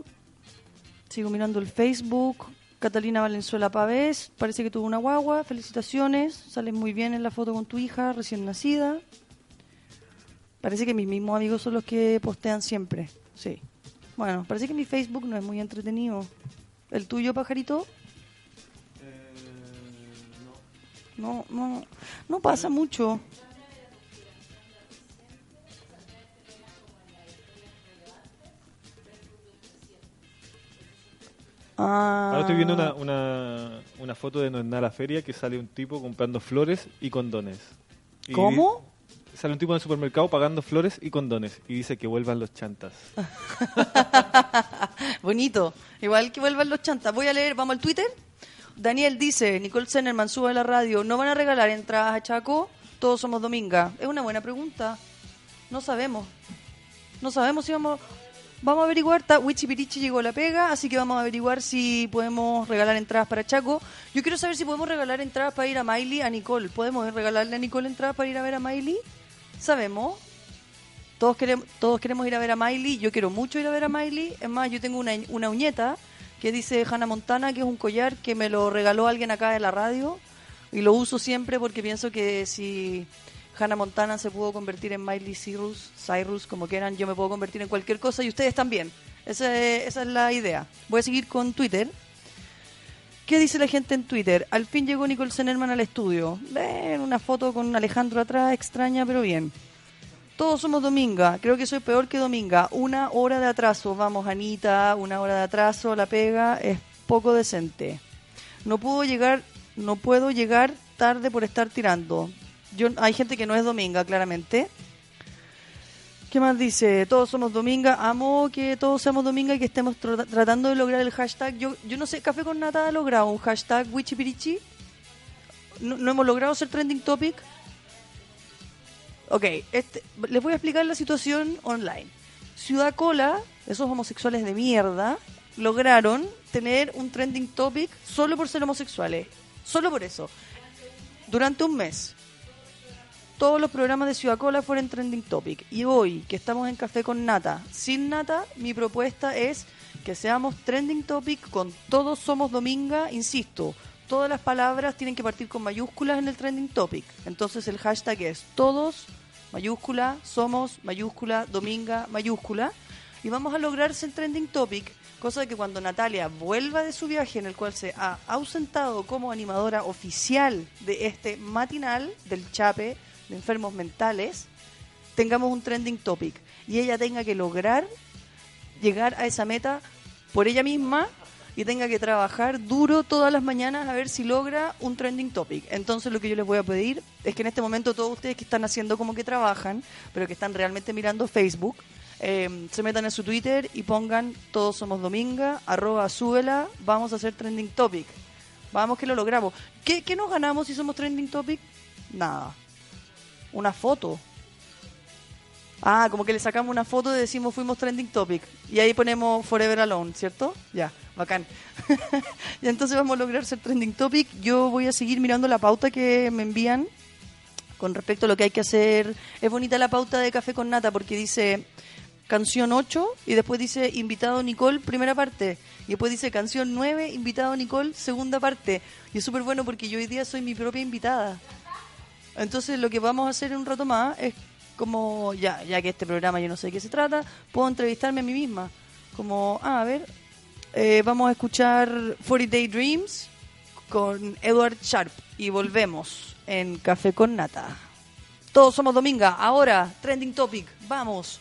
sigo mirando el Facebook. Catalina Valenzuela Pavés, parece que tuvo una guagua, felicitaciones, sales muy bien en la foto con tu hija recién nacida. Parece que mis mismos amigos son los que postean siempre. Sí. Bueno, parece que mi Facebook no es muy entretenido. ¿El tuyo, pajarito? No, no, no pasa mucho. Ah. Ahora estoy viendo una, una, una foto de Noená la feria que sale un tipo comprando flores y condones. Y ¿Cómo? Sale un tipo en el supermercado pagando flores y condones y dice que vuelvan los chantas. [laughs] Bonito. Igual que vuelvan los chantas. Voy a leer, vamos al Twitter. Daniel dice, Nicole Zenerman sube a la radio, ¿no van a regalar entradas a Chaco? Todos somos Dominga. Es una buena pregunta. No sabemos. No sabemos si vamos... Vamos a averiguar, está Wichi Pirichi llegó a la pega, así que vamos a averiguar si podemos regalar entradas para Chaco. Yo quiero saber si podemos regalar entradas para ir a Miley, a Nicole. ¿Podemos regalarle a Nicole entradas para ir a ver a Miley? ¿Sabemos? Todos queremos, todos queremos ir a ver a Miley. Yo quiero mucho ir a ver a Miley. Es más, yo tengo una, una uñeta que dice Hannah Montana, que es un collar que me lo regaló alguien acá de la radio. Y lo uso siempre porque pienso que si Hannah Montana se pudo convertir en Miley Cyrus, Cyrus, como quieran, yo me puedo convertir en cualquier cosa y ustedes también. Esa es, esa es la idea. Voy a seguir con Twitter. ¿Qué dice la gente en Twitter? Al fin llegó Nicole Zenerman al estudio. Ven, una foto con Alejandro atrás, extraña, pero bien. Todos somos Dominga. Creo que soy peor que Dominga. Una hora de atraso. Vamos, Anita, una hora de atraso. La pega es poco decente. No puedo llegar, no puedo llegar tarde por estar tirando. Yo, hay gente que no es Dominga, claramente. ¿Qué más dice? Todos somos Dominga. Amo que todos seamos Dominga y que estemos tra- tratando de lograr el hashtag. Yo, yo no sé, Café con Nata ha logrado un hashtag Wichipirichi. No, no hemos logrado ser trending topic. Ok, este, les voy a explicar la situación online. Ciudad Cola, esos homosexuales de mierda, lograron tener un trending topic solo por ser homosexuales. Solo por eso. Durante un mes. Todos los programas de Ciudad Cola fueron trending topic. Y hoy, que estamos en Café con Nata, sin Nata, mi propuesta es que seamos trending topic con Todos Somos Dominga, insisto. Todas las palabras tienen que partir con mayúsculas en el trending topic. Entonces el hashtag es todos, mayúscula, somos, mayúscula, dominga, mayúscula. Y vamos a lograr ser trending topic, cosa de que cuando Natalia vuelva de su viaje en el cual se ha ausentado como animadora oficial de este matinal del Chape de enfermos mentales, tengamos un trending topic y ella tenga que lograr llegar a esa meta por ella misma y tenga que trabajar duro todas las mañanas a ver si logra un trending topic. Entonces lo que yo les voy a pedir es que en este momento todos ustedes que están haciendo como que trabajan, pero que están realmente mirando Facebook, eh, se metan en su Twitter y pongan todos somos dominga, arroba súbela, vamos a hacer trending topic. Vamos que lo logramos. ¿Qué, qué nos ganamos si somos trending topic? Nada. Una foto. Ah, como que le sacamos una foto y decimos fuimos trending topic. Y ahí ponemos Forever Alone, ¿cierto? Ya, bacán. [laughs] y entonces vamos a lograr ser trending topic. Yo voy a seguir mirando la pauta que me envían con respecto a lo que hay que hacer. Es bonita la pauta de Café con Nata porque dice canción 8 y después dice invitado Nicole, primera parte. Y después dice canción 9, invitado Nicole, segunda parte. Y es súper bueno porque yo hoy día soy mi propia invitada. Entonces lo que vamos a hacer en un rato más es como, ya, ya que este programa yo no sé de qué se trata, puedo entrevistarme a mí misma. Como, ah, a ver, eh, vamos a escuchar 40 Day Dreams con Edward Sharp y volvemos en Café con Nata. Todos somos Dominga, ahora, trending topic, vamos.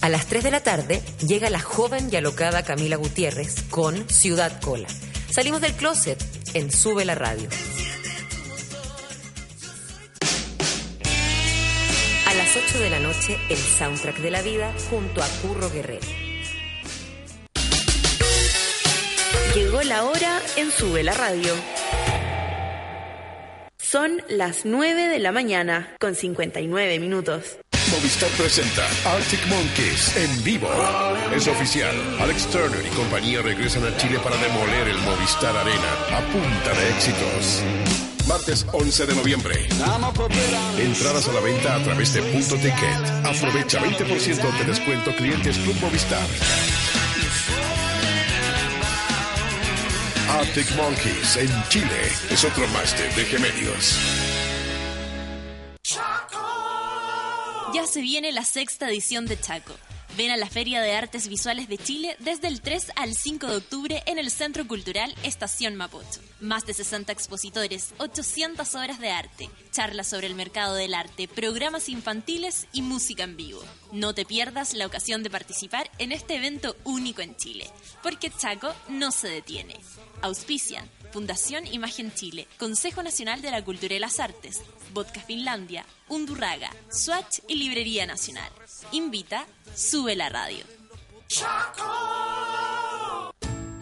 A las 3 de la tarde llega la joven y alocada Camila Gutiérrez con Ciudad Cola. Salimos del closet en Sube la Radio. A las 8 de la noche, el soundtrack de la vida junto a Curro Guerrero. Llegó la hora en Sube la Radio. Son las 9 de la mañana con 59 minutos. Movistar presenta Arctic Monkeys en vivo. Es oficial. Alex Turner y compañía regresan a Chile para demoler el Movistar Arena a punta de éxitos. Martes 11 de noviembre. Entradas a la venta a través de Punto Ticket. Aprovecha 20% de descuento clientes Club Movistar. Arctic Monkeys en Chile es otro máster de gemelios. Ya se viene la sexta edición de Chaco. Ven a la Feria de Artes Visuales de Chile desde el 3 al 5 de octubre en el Centro Cultural Estación Mapocho. Más de 60 expositores, 800 obras de arte, charlas sobre el mercado del arte, programas infantiles y música en vivo. No te pierdas la ocasión de participar en este evento único en Chile, porque Chaco no se detiene. Auspician Fundación Imagen Chile, Consejo Nacional de la Cultura y las Artes, Vodka Finlandia, Undurraga, Swatch y Librería Nacional. Invita, sube la radio.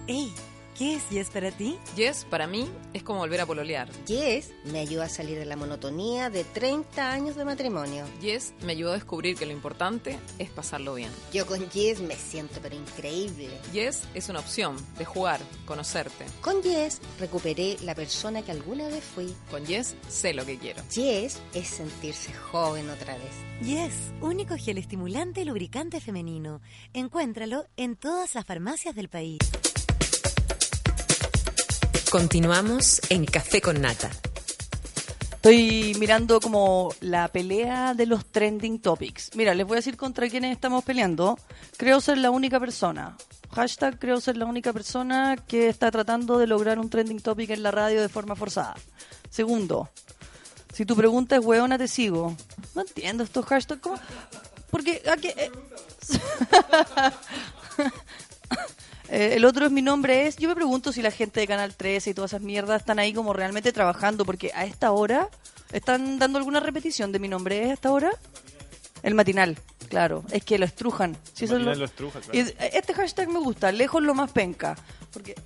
Ey, ¿qué es Yes para ti? Yes, para mí, es como volver a pololear. Yes me ayuda a salir de la monotonía de 30 años de matrimonio. Yes me ayudó a descubrir que lo importante es pasarlo bien. Yo con Yes me siento pero increíble. Yes es una opción de jugar, conocerte. Con Yes recuperé la persona que alguna vez fui. Con Yes sé lo que quiero. Yes es sentirse joven otra vez. Yes, único gel estimulante y lubricante femenino. Encuéntralo en todas las farmacias del país. Continuamos en Café con Nata. Estoy mirando como la pelea de los trending topics. Mira, les voy a decir contra quiénes estamos peleando. Creo ser la única persona. Hashtag creo ser la única persona que está tratando de lograr un trending topic en la radio de forma forzada. Segundo, si tu pregunta es hueona, te sigo. No entiendo estos hashtags. ¿cómo? Porque aquí... eh, [laughs] [laughs] Eh, el otro es mi nombre es. Yo me pregunto si la gente de Canal 13 y todas esas mierdas están ahí como realmente trabajando, porque a esta hora están dando alguna repetición de mi nombre es a esta hora. El matinal, claro, es que lo estrujan. Si eso lo estruja, claro. Y este hashtag me gusta, lejos lo más penca, porque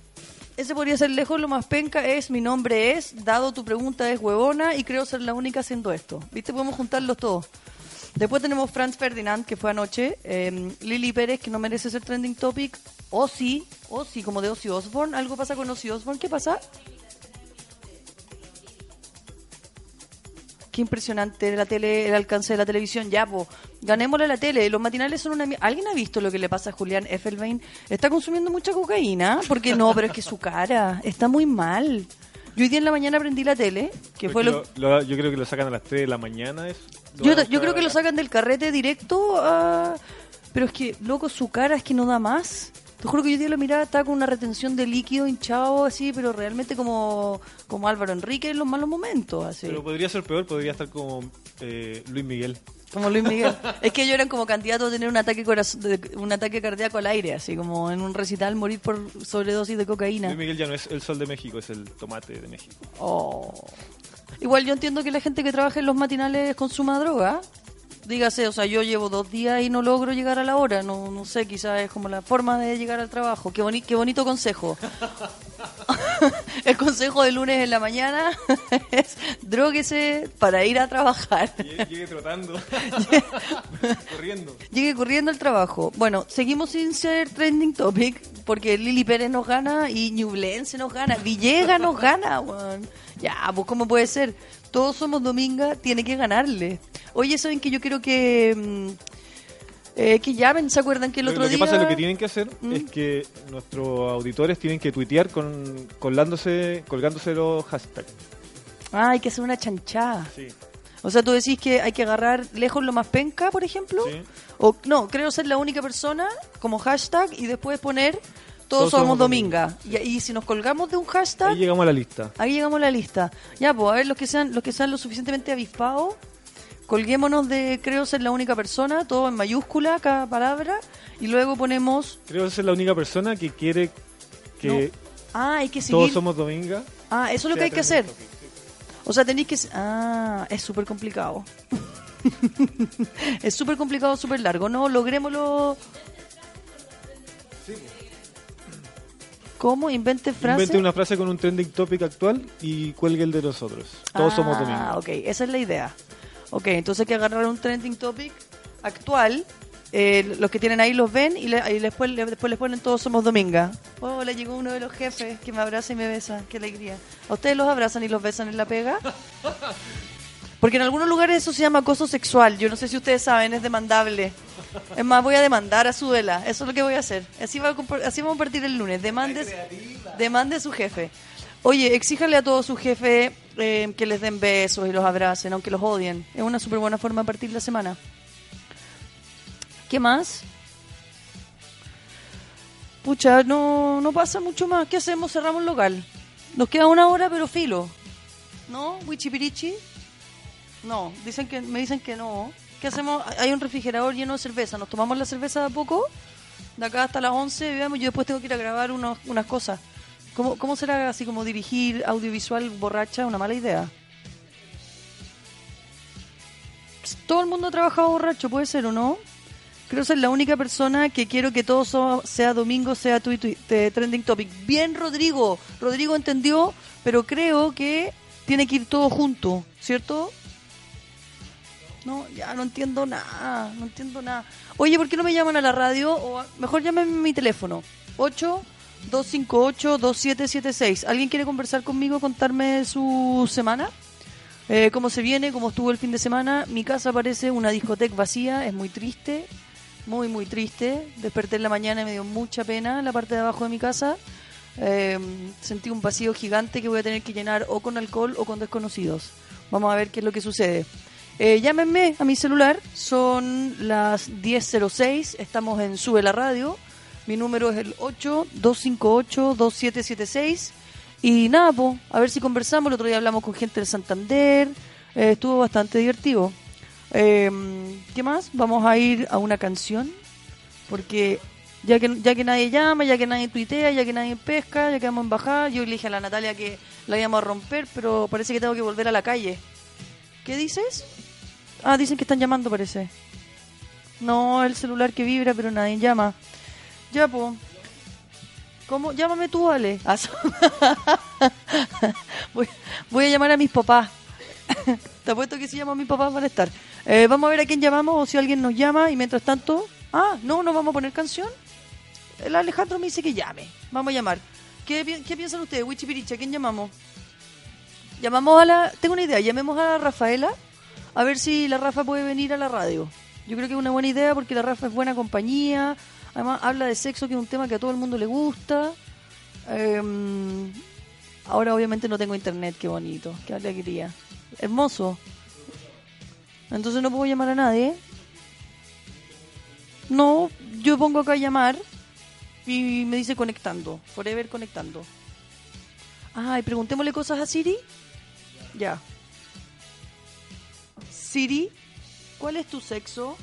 ese podría ser lejos lo más penca es mi nombre es, dado tu pregunta es huevona y creo ser la única haciendo esto. ¿Viste? Podemos juntarlos todos. Después tenemos Franz Ferdinand, que fue anoche. eh, Lili Pérez, que no merece ser trending topic. Ozzy, Ozzy, como de Ozzy Osbourne. ¿Algo pasa con Ozzy Osbourne? ¿Qué pasa? Qué impresionante la tele, el alcance de la televisión. Ya, po, ganémosle a la tele. Los matinales son una... ¿Alguien ha visto lo que le pasa a Julián Effelbein? Está consumiendo mucha cocaína. Porque no, pero es que su cara está muy mal. Yo hoy día en la mañana prendí la tele, que fue lo, lo- yo creo que lo sacan a las 3 de la mañana. Es, Yo, creo que lo sacan del carrete directo a... Pero es que, loco, su cara es que no da más. Te juro que yo día lo miraba, estaba con una retención de líquido hinchado así, pero realmente como, como Álvaro Enrique en los malos momentos. Así. Pero podría ser peor, podría estar como eh, Luis Miguel. Como Luis Miguel. [laughs] es que ellos eran como candidatos a tener un ataque coraz- de- un ataque cardíaco al aire, así como en un recital morir por sobredosis de cocaína. Luis Miguel ya no es el sol de México, es el tomate de México. Oh. Igual yo entiendo que la gente que trabaja en los matinales consuma droga. Dígase, o sea, yo llevo dos días y no logro llegar a la hora. No, no sé, quizás es como la forma de llegar al trabajo. Qué, boni qué bonito consejo. [laughs] El consejo de lunes en la mañana [laughs] es droguese para ir a trabajar. Llegue, llegue trotando, [laughs] corriendo. Llegue corriendo al trabajo. Bueno, seguimos sin ser trending topic porque Lili Pérez nos gana y Ñublense nos gana. Villegas nos gana, weón. Ya, pues ¿cómo puede ser? Todos somos Dominga, tiene que ganarle. Oye, ¿saben que yo quiero que... mm, Eh, que llamen, ¿se acuerdan que el Lo, otro lo que día... pasa, lo que tienen que hacer ¿Mm? es que nuestros auditores tienen que tuitear con, colgándose, colgándose los hashtags. Ah, hay que hacer una chanchada. Sí. O sea, tú decís que hay que agarrar lejos lo más penca, por ejemplo. Sí. O no, creo ser la única persona como hashtag y después poner todos, Todos somos, somos dominga. Y, y si nos colgamos de un hashtag, Ahí llegamos a la lista. ahí llegamos a la lista. Ya, pues a ver los que sean los que sean lo suficientemente avispados. Colguémonos de creo ser la única persona, todo en mayúscula cada palabra y luego ponemos Creo es la única persona que quiere que ah, hay que todos seguir. somos dominga. Ah, eso es lo que hay que hacer. O sea, tenéis que... Ah, es súper complicado. [laughs] es súper complicado, súper largo. No, logrémoslo... ¿Cómo? Invente frase. Invente una frase con un trending topic actual y cuelgue el de nosotros. Todos somos dominga. Ah, ok, esa es la idea. Ok, entonces hay que agarrar un trending topic actual. eh, los que tienen ahí los ven y, le- y después, le- después les ponen todos somos dominga. Oh, le llegó uno de los jefes que me abraza y me besa. Qué alegría. ¿A ustedes los abrazan y los besan en la pega? [laughs] Porque en algunos lugares eso se llama acoso sexual. Yo no sé si ustedes saben, es demandable. Es más, voy a demandar a Suela. Eso es lo que voy a hacer. Así, va a así vamos a partir el lunes. Demande, demande a su jefe. Oye, exíjale a todo su jefe eh, que les den besos y los abracen, aunque los odien. Es una súper buena forma de partir la semana. ¿Qué más? Pucha, no, no pasa mucho más. ¿Qué hacemos? Cerramos local. Nos queda una hora, pero filo. ¿No? ¿Wichipirichi? No, dicen que, me dicen que no. ¿Qué hacemos? Hay un refrigerador lleno de cerveza. ¿Nos tomamos la cerveza de a poco? De acá hasta las 11, veamos. Yo después tengo que ir a grabar unos, unas cosas. ¿Cómo, ¿Cómo será así como dirigir audiovisual borracha? Una mala idea. Todo el mundo ha trabajado borracho, puede ser o no. Creo ser la única persona que quiero que todo sea domingo, sea tu, trending topic. Bien, Rodrigo. Rodrigo entendió, pero creo que tiene que ir todo junto, ¿cierto? No, ya no entiendo nada, no entiendo nada. Oye, ¿por qué no me llaman a la radio? O mejor llámenme a mi teléfono. 8-258-2776. ¿Alguien quiere conversar conmigo, contarme su semana? Eh, ¿Cómo se viene? ¿Cómo estuvo el fin de semana? Mi casa parece una discoteca vacía, es muy triste, muy, muy triste. Desperté en la mañana y me dio mucha pena en la parte de abajo de mi casa. Eh, sentí un vacío gigante que voy a tener que llenar o con alcohol o con desconocidos. Vamos a ver qué es lo que sucede. Eh, llámenme a mi celular, son las 10.06, estamos en Sube la Radio. Mi número es el 8-258-2776. Y nada, po, a ver si conversamos. El otro día hablamos con gente del Santander, eh, estuvo bastante divertido. Eh, ¿Qué más? Vamos a ir a una canción, porque ya que, ya que nadie llama, ya que nadie tuitea, ya que nadie pesca, ya que vamos a bajar, yo le dije a la Natalia que la íbamos a romper, pero parece que tengo que volver a la calle. ¿Qué dices? Ah, dicen que están llamando, parece. No, el celular que vibra, pero nadie llama. Ya, po. ¿Cómo? Llámame tú, Ale. [laughs] Ah, [laughs] voy, a llamar a mis papás. [laughs] Te apuesto que si llamo a mis papás van a estar. Eh, vamos a ver a quién llamamos o si alguien nos llama y mientras tanto... Ah, no, no vamos a poner canción. El Alejandro me dice que llame. Vamos a llamar. ¿Qué, pi- qué piensan ustedes? Wichipiricha, ¿a quién llamamos? Llamamos a la... Tengo una idea, llamemos a la Rafaela a ver si la Rafa puede venir a la radio. Yo creo que es una buena idea porque la Rafa es buena compañía. Además, habla de sexo, que es un tema que a todo el mundo le gusta. Em, ahora, obviamente, no tengo internet. Qué bonito. Qué alegría. Hermoso. Entonces, no puedo llamar a nadie. No, yo pongo acá a llamar y me dice conectando. Forever conectando. Ah, y preguntémosle cosas a Siri. Ya. Siri, ¿cuál es tu sexo?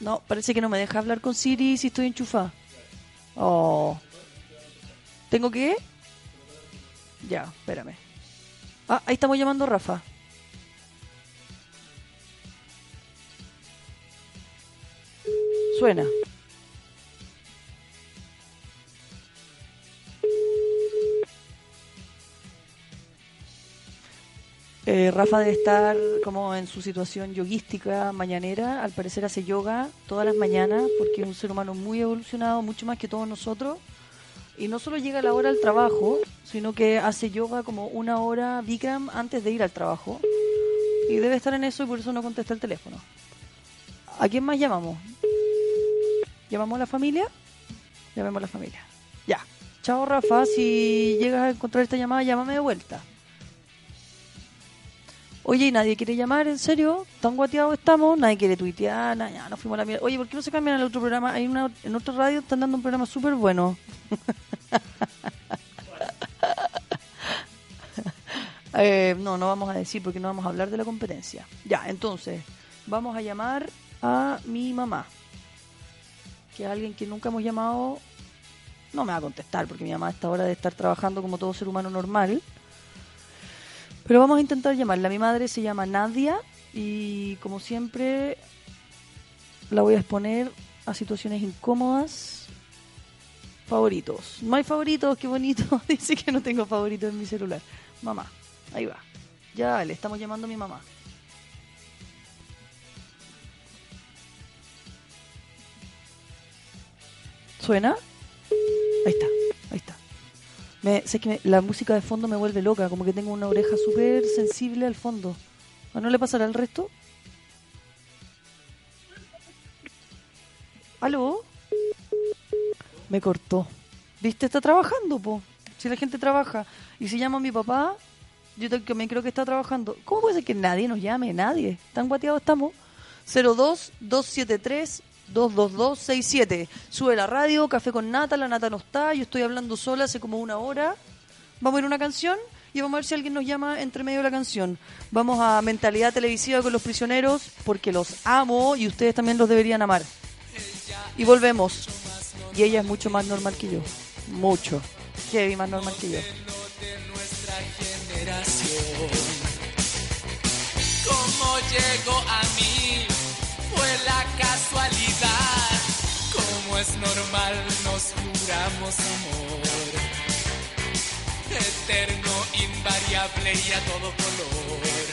No, parece que no me deja hablar con Siri si estoy enchufada. Oh. ¿Tengo que? Ya, espérame. Ah, ahí estamos llamando a Rafa. Suena. Eh, Rafa debe estar como en su situación yoguística mañanera. Al parecer hace yoga todas las mañanas porque es un ser humano muy evolucionado, mucho más que todos nosotros. Y no solo llega a la hora del trabajo, sino que hace yoga como una hora Bikram antes de ir al trabajo. Y debe estar en eso y por eso no contesta el teléfono. ¿A quién más llamamos? ¿Llamamos a la familia? Llamemos a la familia. Ya. Chao, Rafa. Si llegas a encontrar esta llamada, llámame de vuelta. Oye, ¿y nadie quiere llamar? ¿En serio? ¿Tan guateados estamos? Nadie quiere tuitear. nada, ya, nos fuimos a la mierda. Oye, ¿por qué no se cambian al otro programa? Hay una, en otro radio están dando un programa súper bueno. [laughs] Eh, no, no vamos a decir porque no vamos a hablar de la competencia. Ya, entonces, vamos a llamar a mi mamá, que es alguien que nunca hemos llamado. No me va a contestar porque mi mamá a esta hora de estar trabajando como todo ser humano normal. Pero vamos a intentar llamarla. Mi madre se llama Nadia y como siempre la voy a exponer a situaciones incómodas. Favoritos. No hay favoritos, qué bonito. [laughs] Dice que no tengo favoritos en mi celular. Mamá, ahí va. Ya le estamos llamando a mi mamá. ¿Suena? Ahí está. Me, que la música de fondo me vuelve loca, como que tengo una oreja súper sensible al fondo. ¿A no le pasará al resto? ¿Aló? Me cortó. ¿Viste? Está trabajando, po. Si la gente trabaja. Y si llamo a mi papá, yo también creo que está trabajando. ¿Cómo puede ser que nadie nos llame? Nadie. ¿Tan guateados estamos? 02-273-22267. Sube la radio, café con nata, la nata no está, yo estoy hablando sola hace como una hora. Vamos a ir a una canción y vamos a ver si alguien nos llama entre medio de la canción. Vamos a Mentalidad Televisiva con los prisioneros porque los amo y ustedes también los deberían amar. Y volvemos. Y ella es mucho más normal que yo. Mucho. Heavy más normal que yo. Como llegó a mí la casualidad. Como es normal nos juramos amor. Eterno, invariable y a todo color.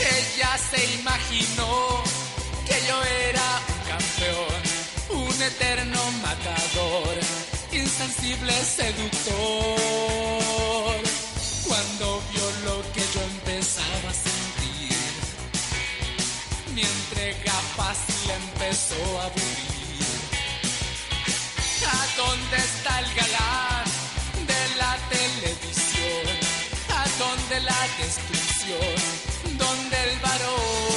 Ella se imaginó que yo era un campeón, un eterno matador, insensible seductor. Cuando vio lo que yo empezaba a sentir, mi entrega fácil a. ¿A dónde está el galán de la televisión? ¿A dónde la destrucción? ¿Dónde el varón?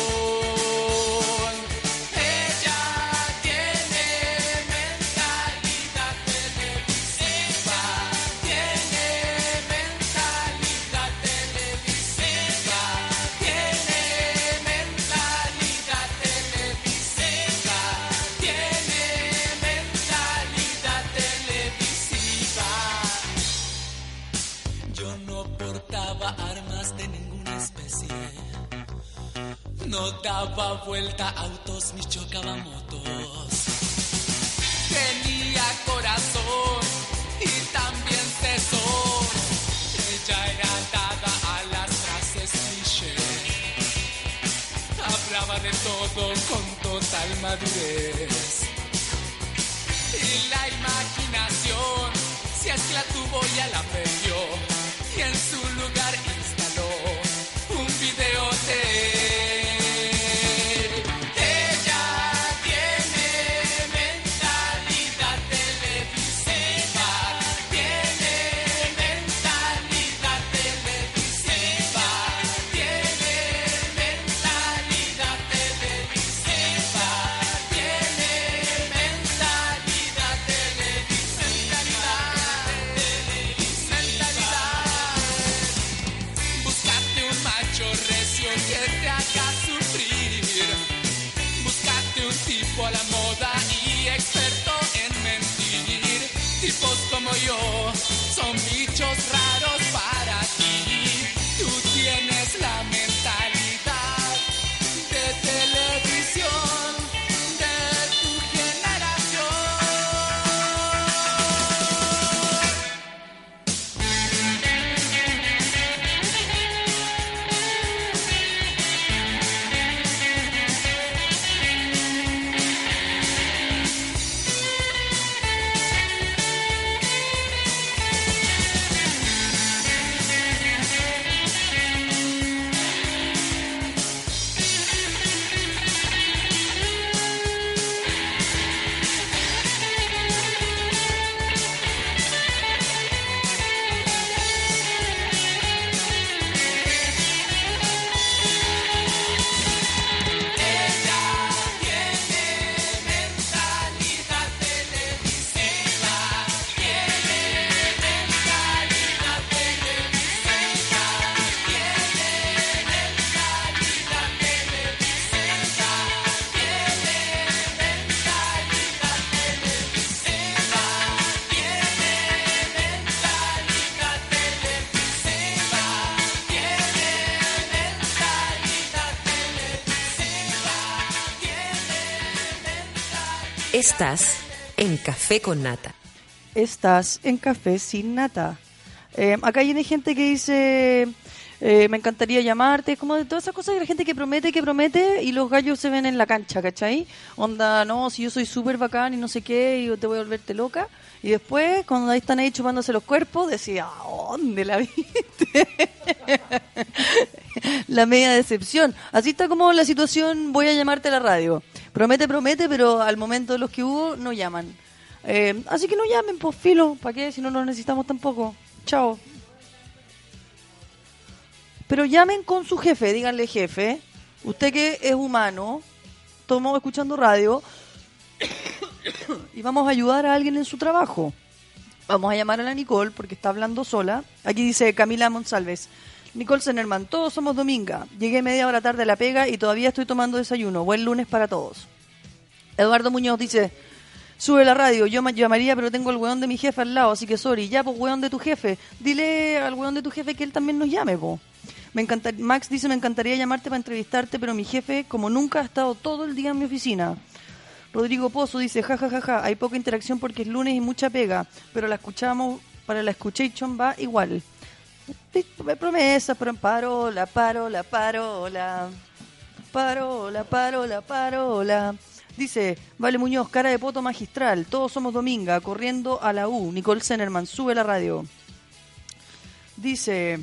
Daba vuelta autos ni chocaba motos. Tenía corazón y también tesón. Ella era dada a las frases cliché. Hablaba de todo con total madurez. Y la imaginación, si es que la tuvo ya la perdió. Y en su lugar instaló un videotape. Estás en Café con Nata. Estás en Café sin Nata. Eh, acá hay gente que dice, eh, me encantaría llamarte, como de todas esas cosas la gente que promete, que promete y los gallos se ven en la cancha, ¿cachai? Onda, no, si yo soy súper bacán y no sé qué, y te voy a volverte loca. Y después, cuando ahí están ahí chupándose los cuerpos, decía, "¿A ¿dónde la [laughs] viste? la media decepción. Así está como la situación, voy a llamarte a la radio. Promete, promete, pero al momento de los que hubo, no llaman. Eh, así que no llamen, pues filo, ¿para qué? Si no lo necesitamos tampoco. Chao. Pero llamen con su jefe, díganle jefe, usted que es humano, estamos escuchando radio [coughs] y vamos a ayudar a alguien en su trabajo. Vamos a llamar a la Nicole porque está hablando sola. Aquí dice Camila Monsalves. Nicole Zenerman, todos somos Dominga. Llegué media hora tarde a la pega y todavía estoy tomando desayuno. Buen lunes para todos. Eduardo Muñoz dice, sube la radio, yo me llamaría pero tengo el weón de mi jefe al lado, así que sorry, ya pues weón de tu jefe. Dile al weón de tu jefe que él también nos llame, po. Me encanta, Max dice, me encantaría llamarte para entrevistarte, pero mi jefe, como nunca, ha estado todo el día en mi oficina. Rodrigo Pozo dice, ja, ja, ja, ja, hay poca interacción porque es lunes y mucha pega, pero la escuchamos, para la escuchation va igual. Sí, Promesa, pero paro, la paro, la paro, la paro, la paro, la paro, la... Dice, Vale Muñoz, cara de poto magistral, todos somos Dominga, corriendo a la U, Nicole Zenerman, sube la radio. Dice,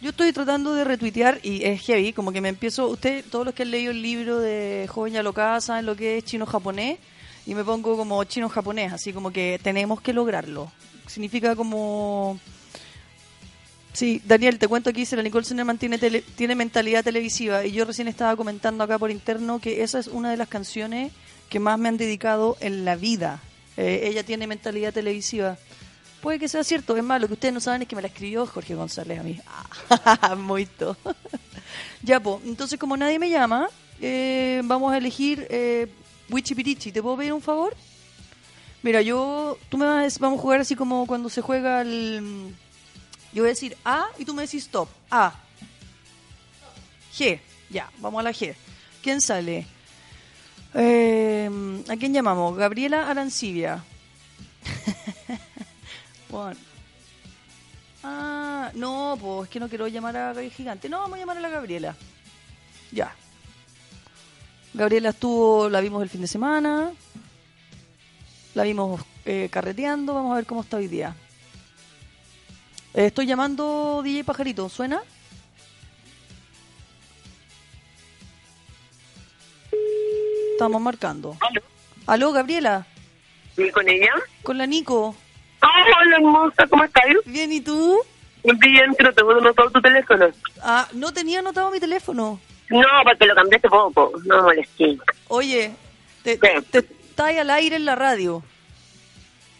yo estoy tratando de retuitear y es heavy, como que me empiezo, usted, todos los que han leído el libro de Joven Yaloka saben lo que es chino-japonés y me pongo como chino-japonés, así como que tenemos que lograrlo. Significa como... Sí, Daniel, te cuento que dice la Nicole Zenerman tiene, tele- tiene mentalidad televisiva y yo recién estaba comentando acá por interno que esa es una de las canciones que más me han dedicado en la vida. Eh, ella tiene mentalidad televisiva. Puede que sea cierto, es más, lo que ustedes no saben es que me la escribió Jorge González a mí. [laughs] Muito. ya, pues, entonces como nadie me llama, eh, vamos a elegir eh, Wichipirichi. ¿Te puedo pedir un favor? Mira, yo, tú me vas, vamos a jugar así como cuando se juega el... Yo voy a decir A y tú me decís stop. A. G. Ya, vamos a la G. ¿Quién sale? Eh, ¿A quién llamamos? Gabriela Arancibia. [laughs] Bueno. Ah, no, pues es que no quiero llamar a Gaby Gigante. No, vamos a llamar a la Gabriela. Ya. Gabriela estuvo, la vimos el fin de semana. La vimos eh, carreteando. Vamos a ver cómo está hoy día. Eh, estoy llamando DJ Pajarito. ¿Suena? Estamos marcando. ¿Aló, Gabriela? ¿Y con ella? Con la Nico. Ah, hola, hermosa, ¿cómo estás? Bien, ¿y tú? Bien, pero tengo anotado tu teléfono. Ah, no tenía anotado mi teléfono. No, porque lo cambiaste poco, no me molesté. Oye, te, te está ahí al aire en la radio.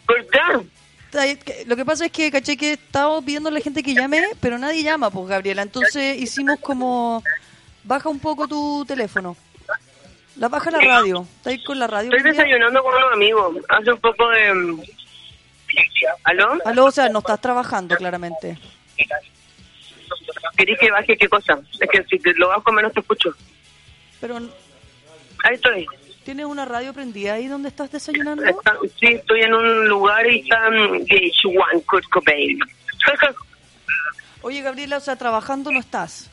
¿Por qué? Lo que pasa es que, caché que estaba pidiendo a la gente que llame, pero nadie llama, pues, Gabriela. Entonces hicimos como... Baja un poco tu teléfono. La baja la radio. ¿Está ahí con la radio? Estoy desayunando con unos amigos. Hace un poco de... mm, ¿Aló? Aló, o sea, no estás trabajando, claramente. ¿Querés que baje qué cosa? Es que si te lo bajo menos te escucho. Pero Ahí estoy. ¿Tienes una radio prendida ahí donde estás desayunando? Sí, estoy en un lugar y está mm, Kurt Cobain. [laughs] Oye, Gabriela, o sea, trabajando no estás.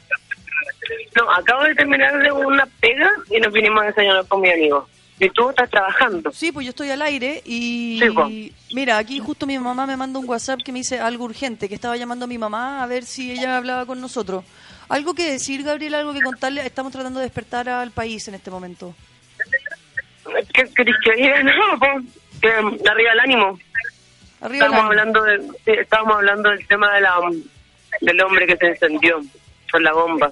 No, acabo de terminar de una pega y nos vinimos a desayunar con mi amigo. ¿Y tú estás trabajando? Sí, pues yo estoy al aire y... Sí, po. Mira, aquí justo mi mamá me manda un WhatsApp que me dice algo urgente, que estaba llamando a mi mamá a ver si ella hablaba con nosotros. Algo que decir, Gabriela, algo que contarle. Estamos tratando de despertar al país en este momento. ¿Qué querés que diga? [laughs] No, pues, que arriba el ánimo. Arriba el estábamos ánimo. hablando de, sí, estábamos hablando del tema de la del hombre que se encendió con la bomba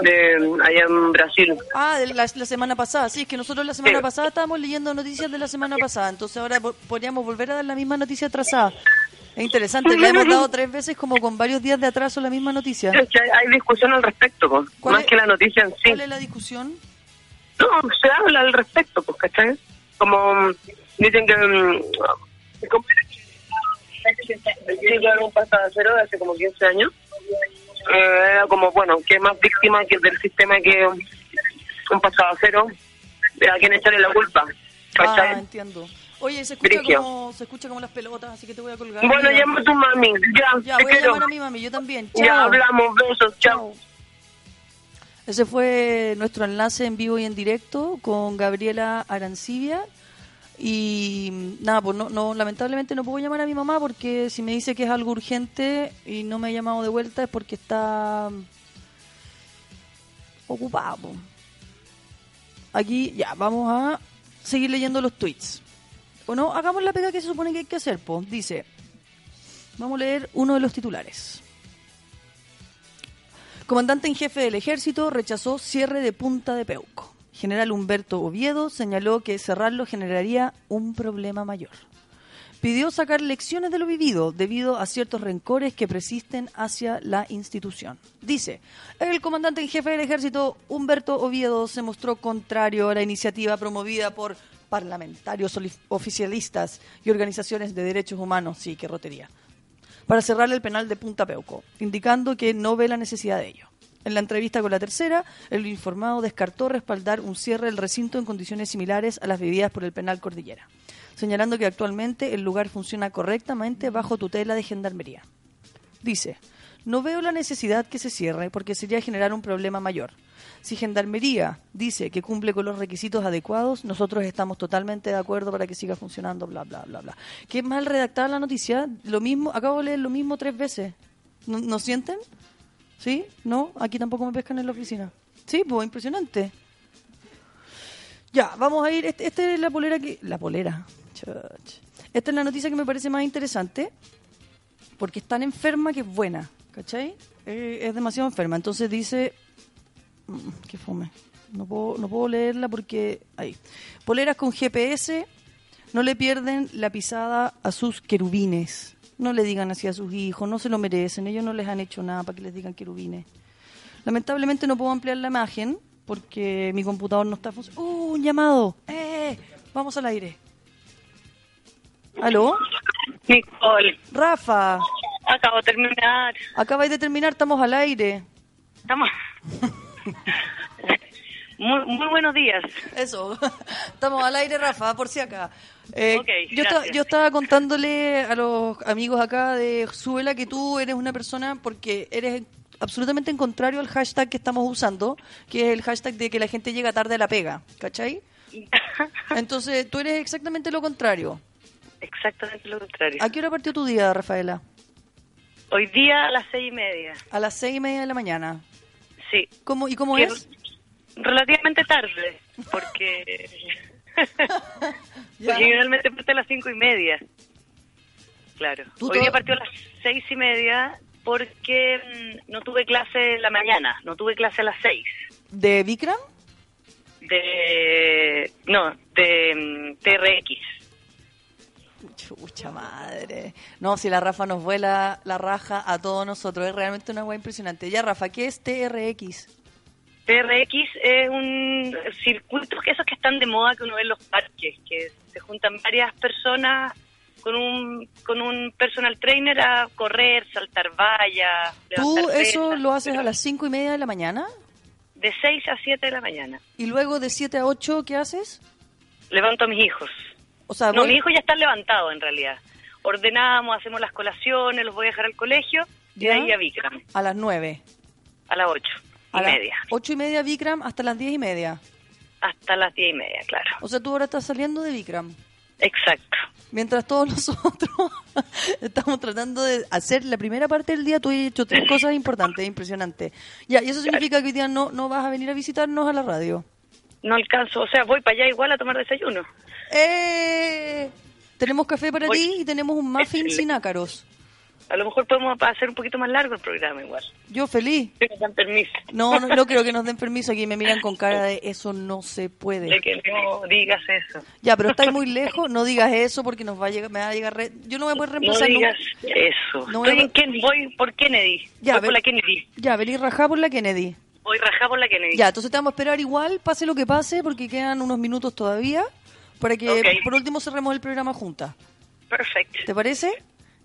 de allá en Brasil. Ah, de la, la semana pasada. Sí, es que nosotros la semana Sí. pasada estábamos leyendo noticias de la semana pasada. Entonces ahora po- podríamos volver a dar la misma noticia atrasada. Es interesante, la hemos dado tres veces como con varios días de atraso la misma noticia. Es que hay, hay discusión al respecto, pues, ¿Cuál más es- que la noticia en sí. ¿Cuál es la discusión? No, se habla al respecto, pues, ¿cachai? Como mm, dicen que... mm, como- Sí, claro, un pasajero de hace como 15 años. Eh, era como, bueno, que más víctima que del sistema que un pasajero, a quien echarle la culpa. Ah, ¿cachai? entiendo. Oye, se escucha, Brigio. como, se escucha como las pelotas, así que te voy a colgar. Bueno, llama a tu mami. Ya, Ya, te voy a llamar a mi mami, yo también. Ya hablamos, besos, chao. Ese fue nuestro enlace en vivo y en directo con Gabriela Arancibia. Y mm, nada, pues no, no, lamentablemente no puedo llamar a mi mamá porque si me dice que es algo urgente y no me ha llamado de vuelta es porque está mm, ocupado. Aquí ya, vamos a seguir leyendo los tweets. Bueno, hagamos la pega que se supone que hay que hacer, pues. Dice, vamos a leer uno de los titulares. Comandante en jefe del ejército rechazó cierre de Punta de Peuco. General Humberto Oviedo señaló que cerrarlo generaría un problema mayor. Pidió sacar lecciones de lo vivido debido a ciertos rencores que persisten hacia la institución. Dice, el comandante en jefe del ejército Humberto Oviedo se mostró contrario a la iniciativa promovida por parlamentarios oficialistas y organizaciones de derechos humanos, sí, qué rotería, para cerrar el penal de Punta Peuco, indicando que no ve la necesidad de ello. En la entrevista con la tercera, el informado descartó respaldar un cierre del recinto en condiciones similares a las vividas por el penal Cordillera, señalando que actualmente el lugar funciona correctamente bajo tutela de Gendarmería. Dice, no veo la necesidad que se cierre porque sería generar un problema mayor. Si Gendarmería dice que cumple con los requisitos adecuados, nosotros estamos totalmente de acuerdo para que siga funcionando, bla, bla, bla, bla. Qué mal redactada la noticia. Lo mismo, acabo de leer lo mismo tres veces. ¿No, ¿no sienten? ¿Sí? ¿No? Aquí tampoco me pescan en la oficina. Sí, pues impresionante. Ya, vamos a ir. Este- Esta es la polera que. La polera. Esta es la noticia que me parece más interesante. Porque es tan enferma que es buena. ¿Cachai? Eh, es demasiado enferma. Entonces dice. Mm, Qué fome. No puedo, no puedo leerla porque. Ahí. Poleras con GPS no le pierden la pisada a sus querubines. No le digan así a sus hijos, no se lo merecen. Ellos no les han hecho nada para que les digan querubines. Lamentablemente no puedo ampliar la imagen porque mi computador no está funcionando. ¡Uh, un llamado! ¡Eh! Vamos al aire. ¿Aló? Nicole. Rafa. Acabo de terminar. Acabáis de terminar, estamos al aire. Estamos. Muy, muy buenos días. Eso. [laughs] Estamos al aire, Rafa, por si acá. Eh, Ok, yo, gracias. yo estaba contándole a los amigos acá de Suela que tú eres una persona porque eres absolutamente en contrario al hashtag que estamos usando, que es el hashtag de que la gente llega tarde a la pega, ¿cachai? [laughs] Entonces, tú eres exactamente lo contrario. Exactamente lo contrario. ¿A qué hora partió tu día, Rafaela? Hoy día a las seis y media. A las seis y media de la mañana. Sí. ¿Cómo, ¿Y cómo Que es? Relativamente tarde, porque... [laughs] [laughs] Porque generalmente parte a las cinco y media. Claro. Hoy día partió a las seis y media porque mm, no tuve clase en la mañana, no tuve clase a las seis. ¿De Vikram? De... No, de mm, TRX. Chucha madre. No, si la Rafa nos vuela la raja a todos nosotros, es realmente una weá impresionante. Ya, Rafa, ¿qué es TRX? TRX es un circuito que esos que están de moda que uno ve en los parques, que se juntan varias personas con un con un personal trainer a correr, saltar vallas. ¿Tú eso pesas, lo haces a las cinco y media de la mañana? de 6 a 7 de la mañana. ¿Y luego de 7 a 8 qué haces? Levanto a mis hijos. O sea, no, voy- mis hijos ya están levantados en realidad. Ordenamos, hacemos las colaciones, los voy a dejar al colegio y de ¿Ya? ahí a Vikram, a las 9. a las 8 y A media, 8 y media Vikram hasta las 10 y media. hasta las 10 y media, claro. O sea, tú ahora estás saliendo de Vikram. Exacto. Mientras todos nosotros [laughs] estamos tratando de hacer la primera parte del día, tú has hecho tres cosas importantes, impresionantes. Ya, y eso significa que hoy día no, no vas a venir a visitarnos a la radio. No alcanzo, o sea, voy para allá igual a tomar desayuno. ¡Eh! Tenemos café para ti y tenemos un muffin sin ácaros. A lo mejor podemos hacer un poquito más largo el programa igual. Yo feliz. Si nos dan permiso. No, no, no creo que nos den permiso aquí. Me miran con cara de eso no se puede. De que no digas eso. Ya, pero estáis muy lejos. No digas eso porque nos va a llegar, me va a llegar. re- Yo no voy a poder No reemplazar. digas nunca. eso. No voy a en Ken- voy por Kennedy. Ya, voy por la Kennedy. Ya, venir rajá por la Kennedy. Voy rajá por la Kennedy. Ya, entonces te vamos a esperar igual, pase lo que pase, porque quedan unos minutos todavía, para que por último cerremos el programa juntas. Perfecto. ¿Te parece?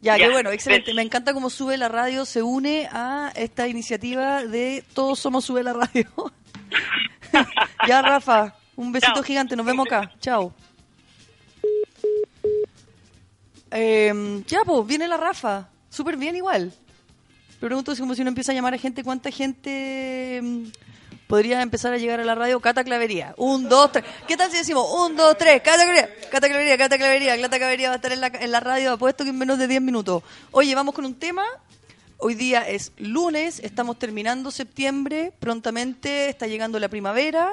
Ya, yeah. que bueno, excelente. Me encanta cómo Sube la Radio se une a esta iniciativa de Todos Somos Sube la Radio. [laughs] ya, Rafa, un besito gigante. Nos vemos acá. Chao. Eh, ya, pues, viene la Rafa. Súper bien igual. Pero pregunto si si uno empieza a llamar a gente, ¿cuánta gente... Em, podría empezar a llegar a la radio? Cata Clavería. Un, dos, tres. ¿Qué tal si decimos un, dos, tres? Cata Clavería, Cata Clavería, Cata Clavería. Cata Clavería va a estar en la, en la radio, apuesto que en menos de 10 minutos. Oye, vamos con un tema. Hoy día es lunes, estamos terminando septiembre, prontamente está llegando la primavera,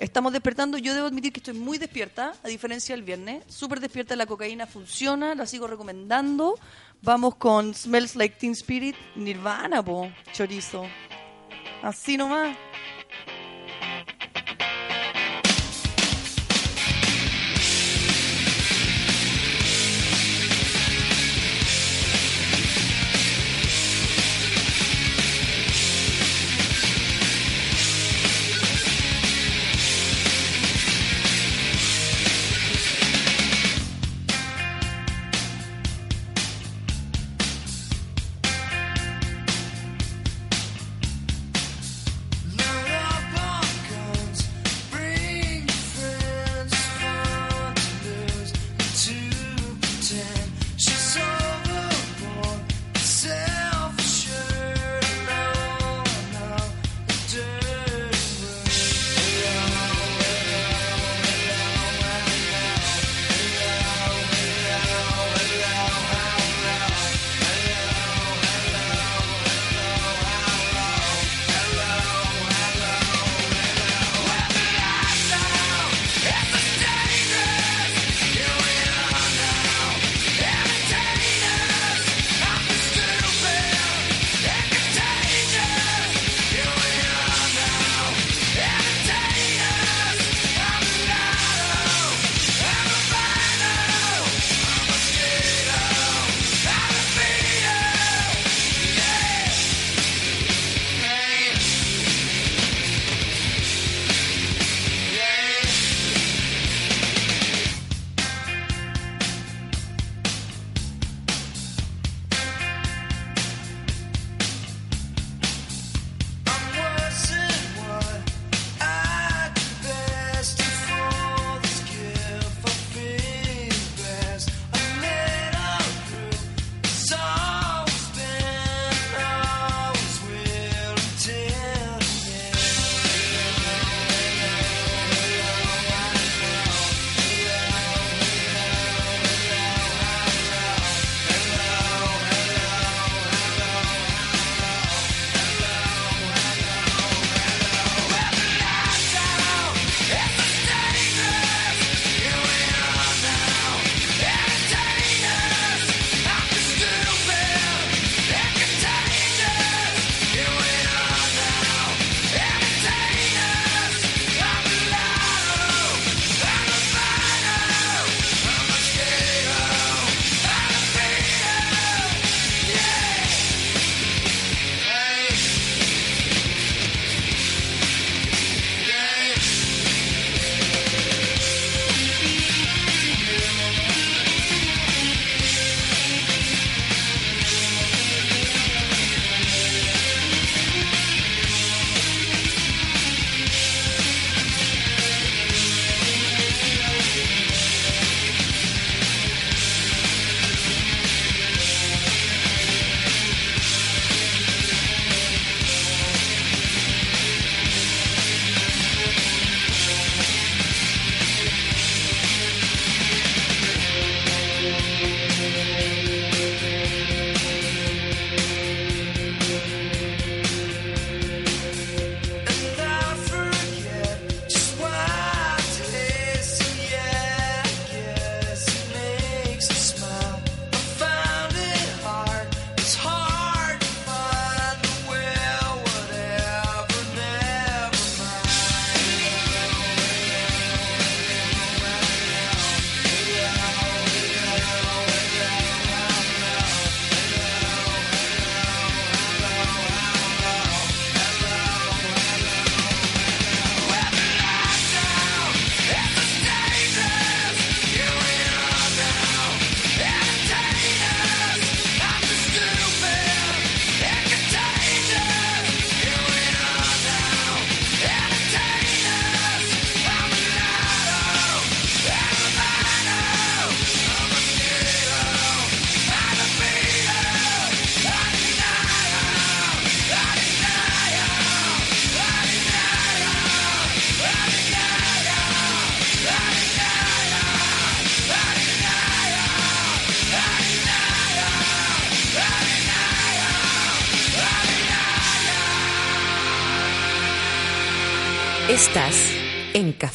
estamos despertando, yo debo admitir que estoy muy despierta, a diferencia del viernes, súper despierta, la cocaína funciona, la sigo recomendando. Vamos con Smells Like Teen Spirit, Nirvana, po, chorizo. Así nomás.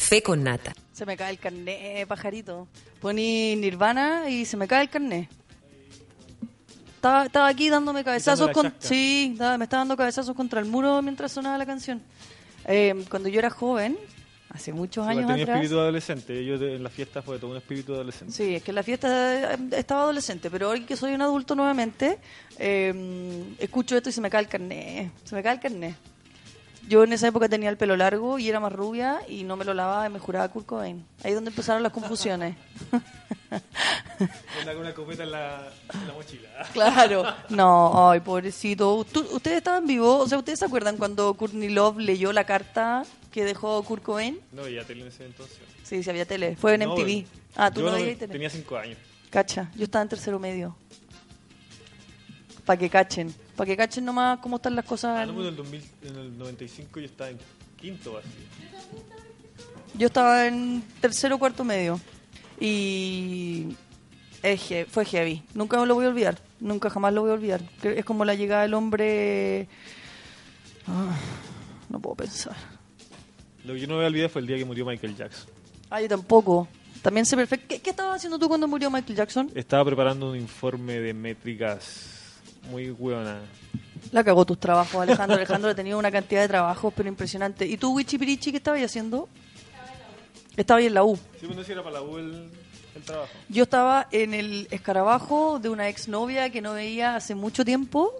Café con Nata. Se me cae el carnet, pajarito. Poní Nirvana y se me cae el carnet. Estaba, estaba aquí dándome cabezazos con... Sí, estaba- me estaba dando cabezazos contra el muro mientras sonaba la canción. Eh, cuando yo era joven, hace muchos Igual años tenía atrás... espíritu adolescente. Yo en la fiesta fue todo un espíritu adolescente. Sí, es que en la fiesta eh, estaba adolescente, pero hoy que soy un adulto nuevamente, eh, escucho esto y se me cae el carnet. Se me cae el carnet. Yo en esa época tenía el pelo largo y era más rubia y no me lo lavaba y me juraba Kurt Cobain. Ahí es donde empezaron las confusiones. Con una copeta en la, en la mochila. [laughs] Claro. No, ay, pobrecito. ¿Ustedes estaban vivos? O sea, ¿ustedes se acuerdan cuando Courtney Love leyó la carta que dejó Kurt Cobain? No veía tele en ese entonces. Sí, sí había tele. Fue en No, MTV. Ah, tú yo no no- veías tele. Tenía cinco años. Cacha, yo estaba en tercero medio. Para que cachen. Para que cachen nomás cómo están las cosas. Ah, pues en el, 2000, en el 95 yo estaba en quinto así. Yo estaba en tercero cuarto medio. Y es fue heavy. Nunca lo voy a olvidar. Nunca jamás lo voy a olvidar. Es como la llegada del hombre... Ah, no puedo pensar. Lo que yo no me olvidé fue el día que murió Michael Jackson. Ah, yo tampoco. También sé perfecto. ¿Qué, qué estabas haciendo tú cuando murió Michael Jackson? Estaba preparando un informe de métricas muy buena. La cagó tus trabajos, Alejandro. Alejandro [laughs] ha tenido una cantidad de trabajos, pero impresionante. ¿Y tú, Wichi Pirichi, qué estabas haciendo? Estaba ahí en la U. Sí, bueno, si era para la U el, el trabajo. Yo estaba en el escarabajo de una exnovia que no veía hace mucho tiempo,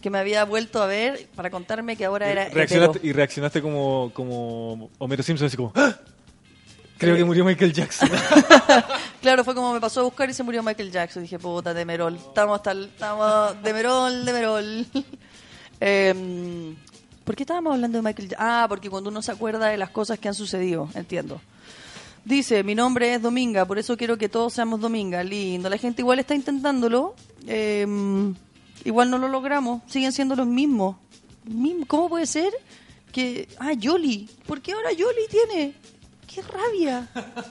que me había vuelto a ver para contarme que ahora era y, reaccionaste, hetero. y reaccionaste como, como Homero Simpson, así como... ¡Ah! Creo que murió Michael Jackson. [laughs] Claro, fue como me pasó a buscar y se murió Michael Jackson. Dije, puta, de Merol. Estamos hasta el, estamos de Merol, de Merol. [laughs] Em, ¿Por qué estábamos hablando de Michael Jackson? Ah, porque cuando uno se acuerda de las cosas que han sucedido, entiendo. Dice, mi nombre es Dominga, por eso quiero que todos seamos Dominga. Lindo. La gente igual está intentándolo. em, igual no lo logramos. Siguen siendo los mismos. Mismo- ¿Cómo puede ser que... Ah, Yoli. ¿Por qué ahora Yoli tiene? ¡Qué rabia!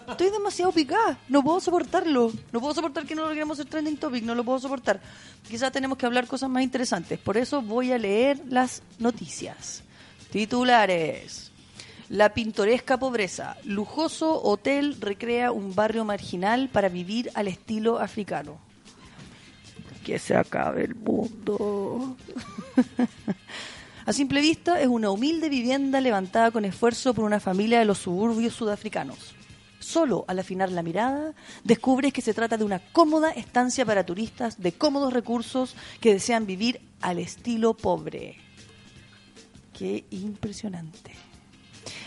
Estoy demasiado picada. No puedo soportarlo. No puedo soportar que no logremos el trending topic. No lo puedo soportar. Quizás tenemos que hablar cosas más interesantes. Por eso voy a leer las noticias. Titulares. La pintoresca pobreza. Lujoso hotel recrea un barrio marginal para vivir al estilo africano. Que se acabe el mundo. [laughs] A simple vista es una humilde vivienda levantada con esfuerzo por una familia de los suburbios sudafricanos. Solo al afinar la mirada descubres que se trata de una cómoda estancia para turistas de cómodos recursos que desean vivir al estilo pobre. Qué impresionante.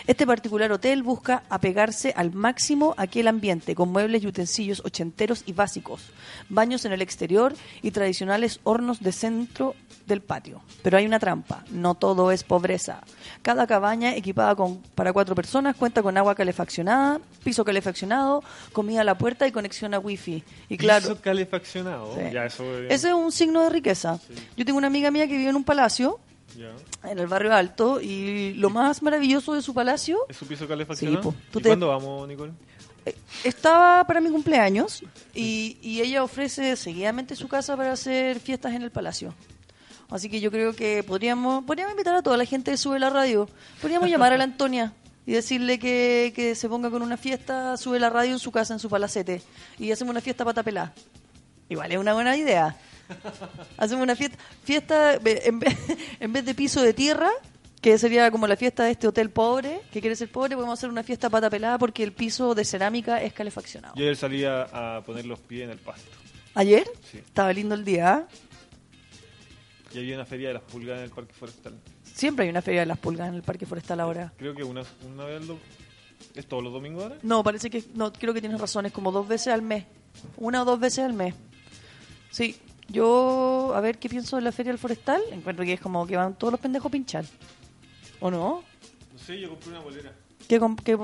Este particular hotel busca apegarse al máximo a aquel ambiente, con muebles y utensilios ochenteros y básicos, baños en el exterior y tradicionales hornos de centro del patio. Pero hay una trampa, no todo es pobreza. Cada cabaña equipada con, para cuatro personas cuenta con agua calefaccionada, piso calefaccionado, comida a la puerta y conexión a wifi. Y claro, Piso calefaccionado. Sí. Ya, eso es- ese es un signo de riqueza. Yo tengo una amiga mía que vive en un palacio en el barrio alto y lo más maravilloso de su palacio ¿Es su piso calefaccionado? Sí, ¿Y te- cuándo vamos, Nicole? estaba para mi cumpleaños y, y ella ofrece seguidamente su casa para hacer fiestas en el palacio. Así que yo creo que podríamos, podríamos invitar a toda la gente que sube la radio. Podríamos llamar a la [laughs] Antonia y decirle que, que se ponga con una fiesta, sube la radio en su casa, en su palacete. Y hacemos una fiesta pata pelá. Igual es una buena idea. Hacemos una fiesta, fiesta en vez, en vez de piso de tierra, que sería como la fiesta de este hotel pobre, que quiere ser pobre, podemos hacer una fiesta pata pelada porque el piso de cerámica es calefaccionado. Yo ayer salía a poner los pies en el pasto. ¿Ayer? Sí. Estaba lindo el día. ¿ah? Y había una feria de las pulgas en el parque forestal. Siempre hay una feria de las pulgas en el parque forestal ahora. Creo que una, una vez lo... ¿Es todos los domingos ahora? No, parece que no, creo que tienes razón, es como dos veces al mes. Una o dos veces al mes. Sí, yo, a ver, ¿qué pienso de la feria del forestal? Encuentro que es como que van todos los pendejos a pinchar. ¿O no? No sé, yo compré una bolera. ¿Qué, qué,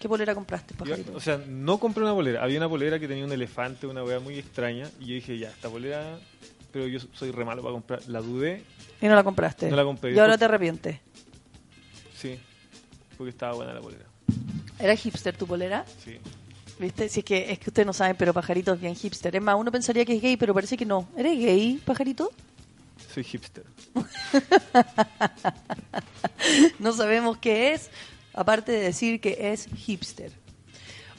qué bolera compraste, pajarito? o sea, no compré una bolera. Había una bolera que tenía un elefante, una weá muy extraña. Y yo dije, ya, esta bolera... Pero yo soy re malo para comprar. La dudé, Y no la compraste. No la compré. Y ahora te arrepientes. sí. Porque estaba buena la bolera. ¿Era hipster tu bolera? Sí. ¿Viste? Si es que, es que ustedes no saben, pero Pajarito es bien hipster. Es más, uno pensaría que es gay, pero parece que no. ¿Eres gay, Pajarito? Soy hipster. [laughs] no sabemos qué es. aparte de decir que es hipster.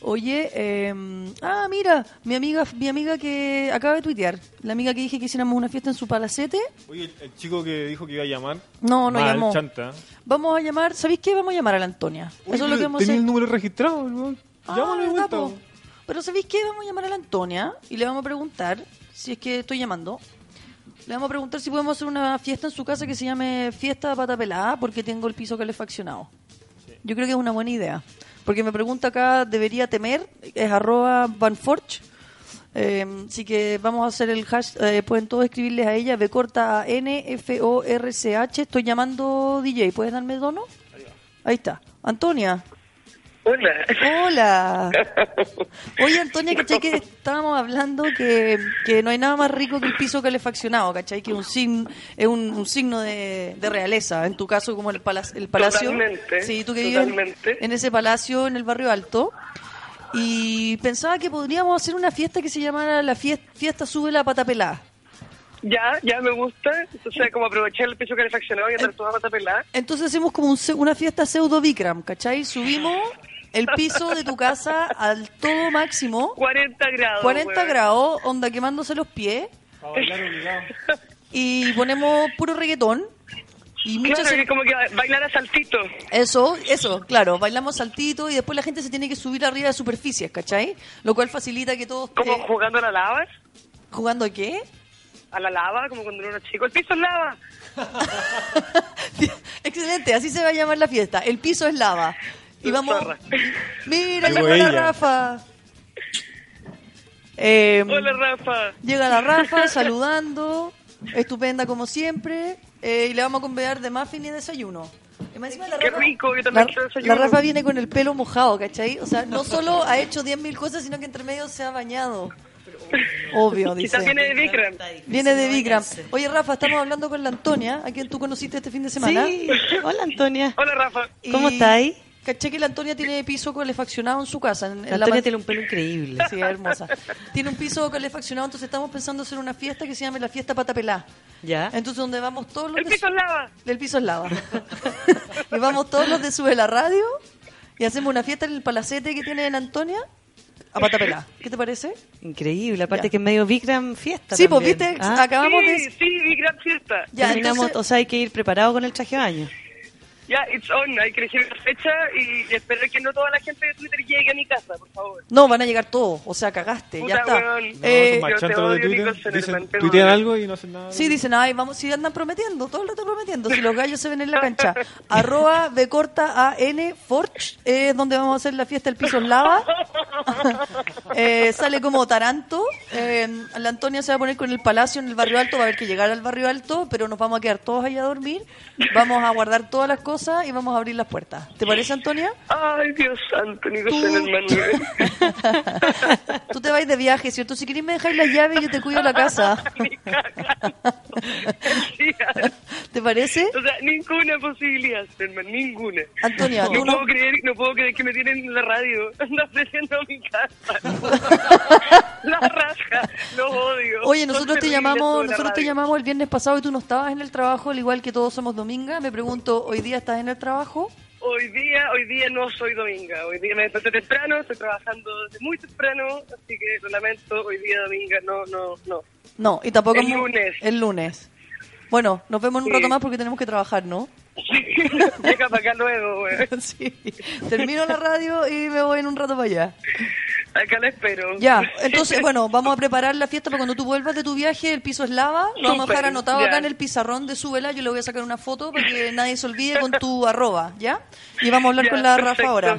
Oye, eh, ah, mira, mi amiga, mi amiga que acaba de tuitear, la amiga que dije que hiciéramos una fiesta en su palacete, Oye, el, el chico que dijo que iba a llamar. No, no mal, llamó. chanta. vamos a llamar, ¿sabéis qué? Vamos a llamar a la Antonia. Eso es lo que hemos Tenía el número registrado, el Ah, Llámalo de ¿verdad, vuelta. po? Pero ¿sabéis qué? Vamos a llamar a la Antonia y le vamos a preguntar, si es que estoy llamando, le vamos a preguntar si podemos hacer una fiesta en su casa que se llame Fiesta Pata Pelada porque tengo el piso calefaccionado. Yo creo que es una buena idea. Porque me pregunta acá, ¿debería temer? Es arroba vanforge. Eh, así que vamos a hacer el hash, eh, pueden todos escribirles a ella, B corta A N F O R C H. Estoy llamando DJ, ¿puedes darme dono? Ahí está. Antonia. Hola. Hola. [laughs] Oye, Antonia, ¿cachai? Que estábamos hablando que, que no hay nada más rico que el piso calefaccionado, ¿cachai? Que un signo, es un, un signo de, de realeza. En tu caso, como el, pala- el palacio. Totalmente, Sí, tú que vives en- ese palacio en el barrio alto. Y pensaba que podríamos hacer una fiesta que se llamara la fiesta, fiesta Sube la Pata Pelada. Ya, ya me gusta. O sea, como aprovechar el piso calefaccionado y andar toda pata pelada. Entonces hacemos como un una fiesta pseudo Bikram, ¿cachai? Subimos el piso de tu casa al todo máximo. 40 grados. 40 weón. grados, onda quemándose los pies. Y ponemos puro reggaetón. Y muchas Claro, que como que bailar a saltito. Eso, eso, claro, bailamos saltito y después la gente se tiene que subir arriba de superficies, ¿cachai? Lo cual facilita que todos... Como eh, jugando a la lava. ¿Jugando a qué? A la lava, como cuando uno era chico. El piso es lava. [laughs] Excelente, así se va a llamar la fiesta. El piso es lava. Y vamos... Zorra. Mira, Llegó la. Rafa. Eh, Hola, Rafa. Llega la Rafa saludando, estupenda como siempre, eh, y le vamos a convidar de muffin y desayuno. Y más encima la Qué Rafa- rico, yo La, la desayuno. Rafa viene con el pelo mojado, ¿cachai? O sea, no solo ha hecho 10.000 cosas, sino que entre medio se ha bañado. Obvio, dice. Quizás viene de Vikram. Viene de Vigram. Oye, Rafa, estamos hablando con la Antonia, a quien tú conociste este fin de semana. Sí. Hola, Antonia. Hola, Rafa. ¿Cómo estáis? Caché que la Antonia tiene piso calefaccionado en su casa. En, La la Antonia tiene un pelo increíble. Sí, es hermosa. [laughs] Tiene un piso calefaccionado, entonces estamos pensando hacer una fiesta que se llame la fiesta Patapelá. ¿Ya? Entonces donde vamos todos los El de piso es lava. El piso es lava. [laughs] y vamos todos los de Sube la Radio y hacemos una fiesta en el palacete que tiene en Antonia a Patapelá. ¿Qué te parece? Increíble. Aparte que en medio Vikram fiesta. Sí, pues, viste, Ah, acabamos sí, de... Sí, Vikram fiesta. Ya, terminamos, entonces- o sea, hay que ir preparado con el traje de baño. Ya, it's on. Hay que elegir la fecha y esperar que no toda la gente de Twitter llegue a mi casa, por favor. No, van a llegar todos. O sea, cagaste. Puta, ya está. weón. Eh, No, yo te odio, Twitter. Dicen, tuitean algo y no hacen nada. Sí, dicen, ay, vamos, si andan prometiendo, todo el rato prometiendo, si los gallos se ven en la cancha. [laughs] Arroba B corta A N Forge, es donde vamos a hacer la fiesta del piso en lava. [laughs] Eh, sale como Taranto. Eh, la Antonia se va a poner con el palacio en el barrio alto, va a haber que llegar al barrio alto, pero nos vamos a quedar todos allá a dormir. Vamos a guardar todas las cosas y vamos a abrir las puertas. ¿Te parece, Antonia? Ay, Dios santo, Nicholson, hermano. [laughs] Tú te vas de viaje, ¿cierto? Si querés me dejáis las llaves, yo te cuido la casa. [laughs] ¿Te parece? O sea, ninguna posibilidad, hermano, ninguna. Antonia, no tú no- puedo creer, no puedo creer que me tienen en la radio. Anda ofreciendo mi casa. la raja, los odio. Oye, nosotros te llamamos, nosotros te llamamos el viernes pasado y tú no estabas en el trabajo, al igual que todos somos dominga. Me pregunto, ¿hoy día estás en el trabajo? Hoy día, hoy día no soy dominga. Hoy día me desperté temprano, estoy trabajando desde muy temprano, así que lo lamento, hoy día dominga no, no, no. No, y tampoco... El lunes. El lunes. Bueno, nos vemos en un Sí. rato más porque tenemos que trabajar, ¿no? [laughs] Llega para acá luego, güey. [laughs] Sí. Termino la radio y me voy en un rato para allá. Acá la espero. Ya, [laughs] entonces, bueno, vamos a preparar la fiesta para cuando tú vuelvas de tu viaje. El piso es lava. Lo vamos a dejar anotado ya. acá en el pizarrón de Súbela. Yo le voy a sacar una foto para que nadie se olvide con tu [laughs] arroba, ¿ya? Y vamos a hablar Ya, con la Rafa ahora.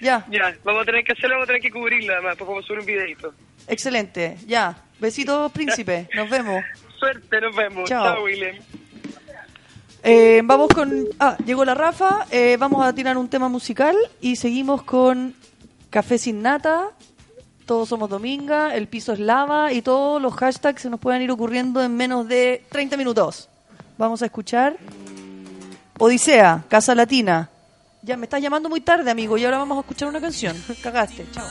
Ya, Ya, vamos a tener que hacerlo, vamos a tener que cubrirla además, pues vamos a subir un videito. excelente. Ya, besitos, [laughs] príncipe. Nos vemos. Suerte, nos vemos. Chao. Chao, William. Eh, vamos con... Ah, llegó la Rafa. Eh, vamos a tirar un tema musical y seguimos con Café sin nata. Todos somos Dominga, el piso es lava y todos los hashtags se nos pueden ir ocurriendo en menos de 30 minutos. Vamos a escuchar Odisea, Casa Latina. Ya me estás llamando muy tarde, amigo, y ahora vamos a escuchar una canción. Cagaste, chao.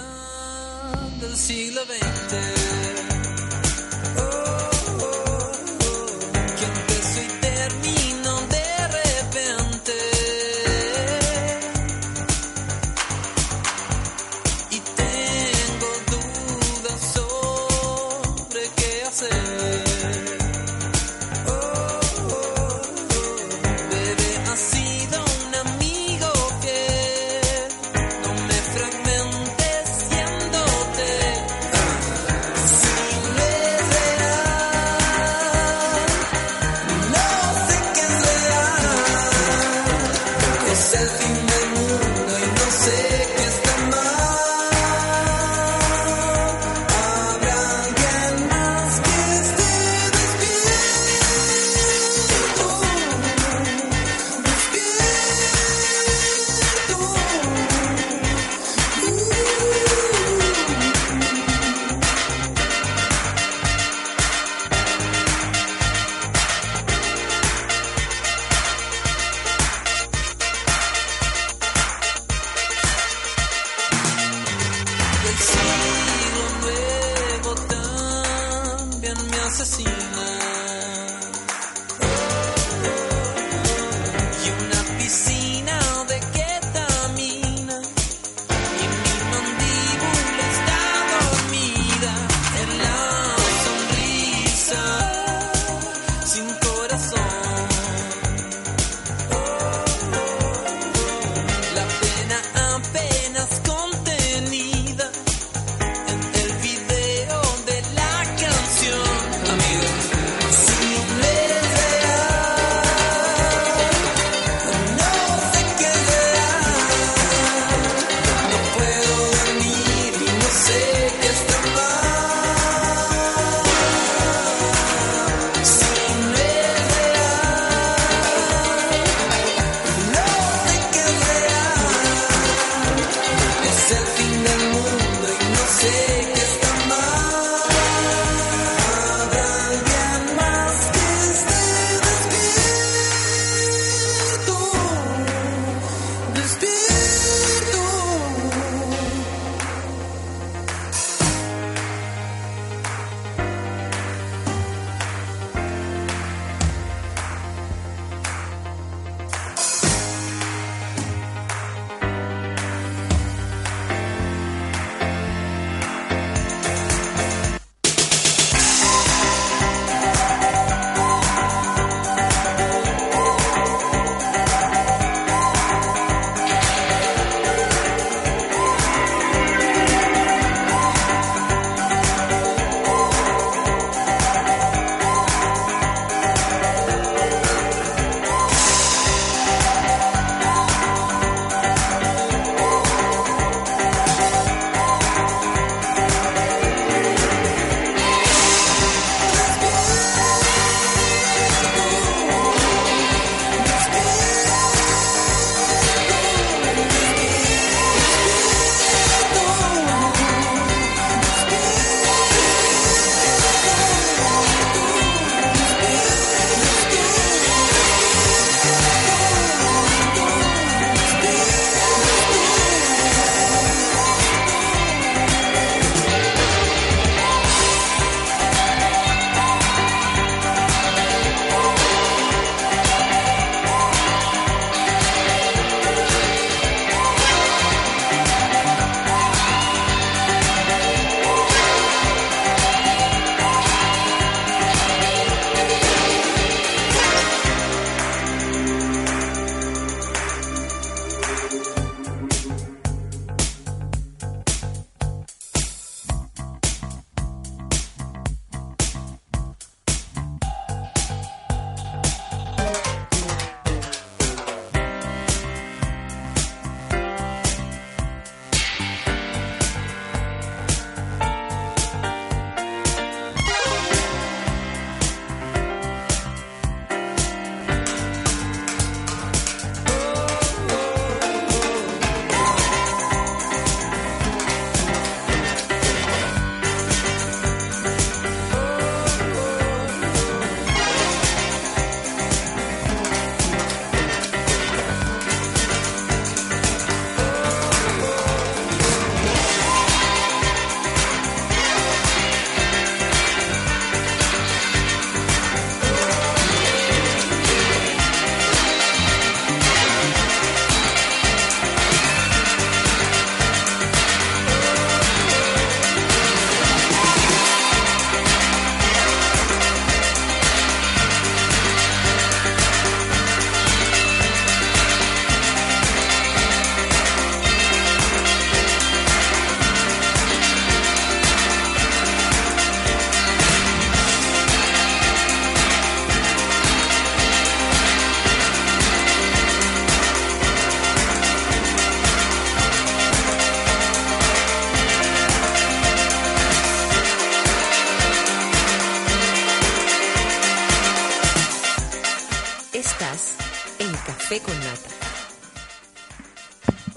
Estás en Café con Nata.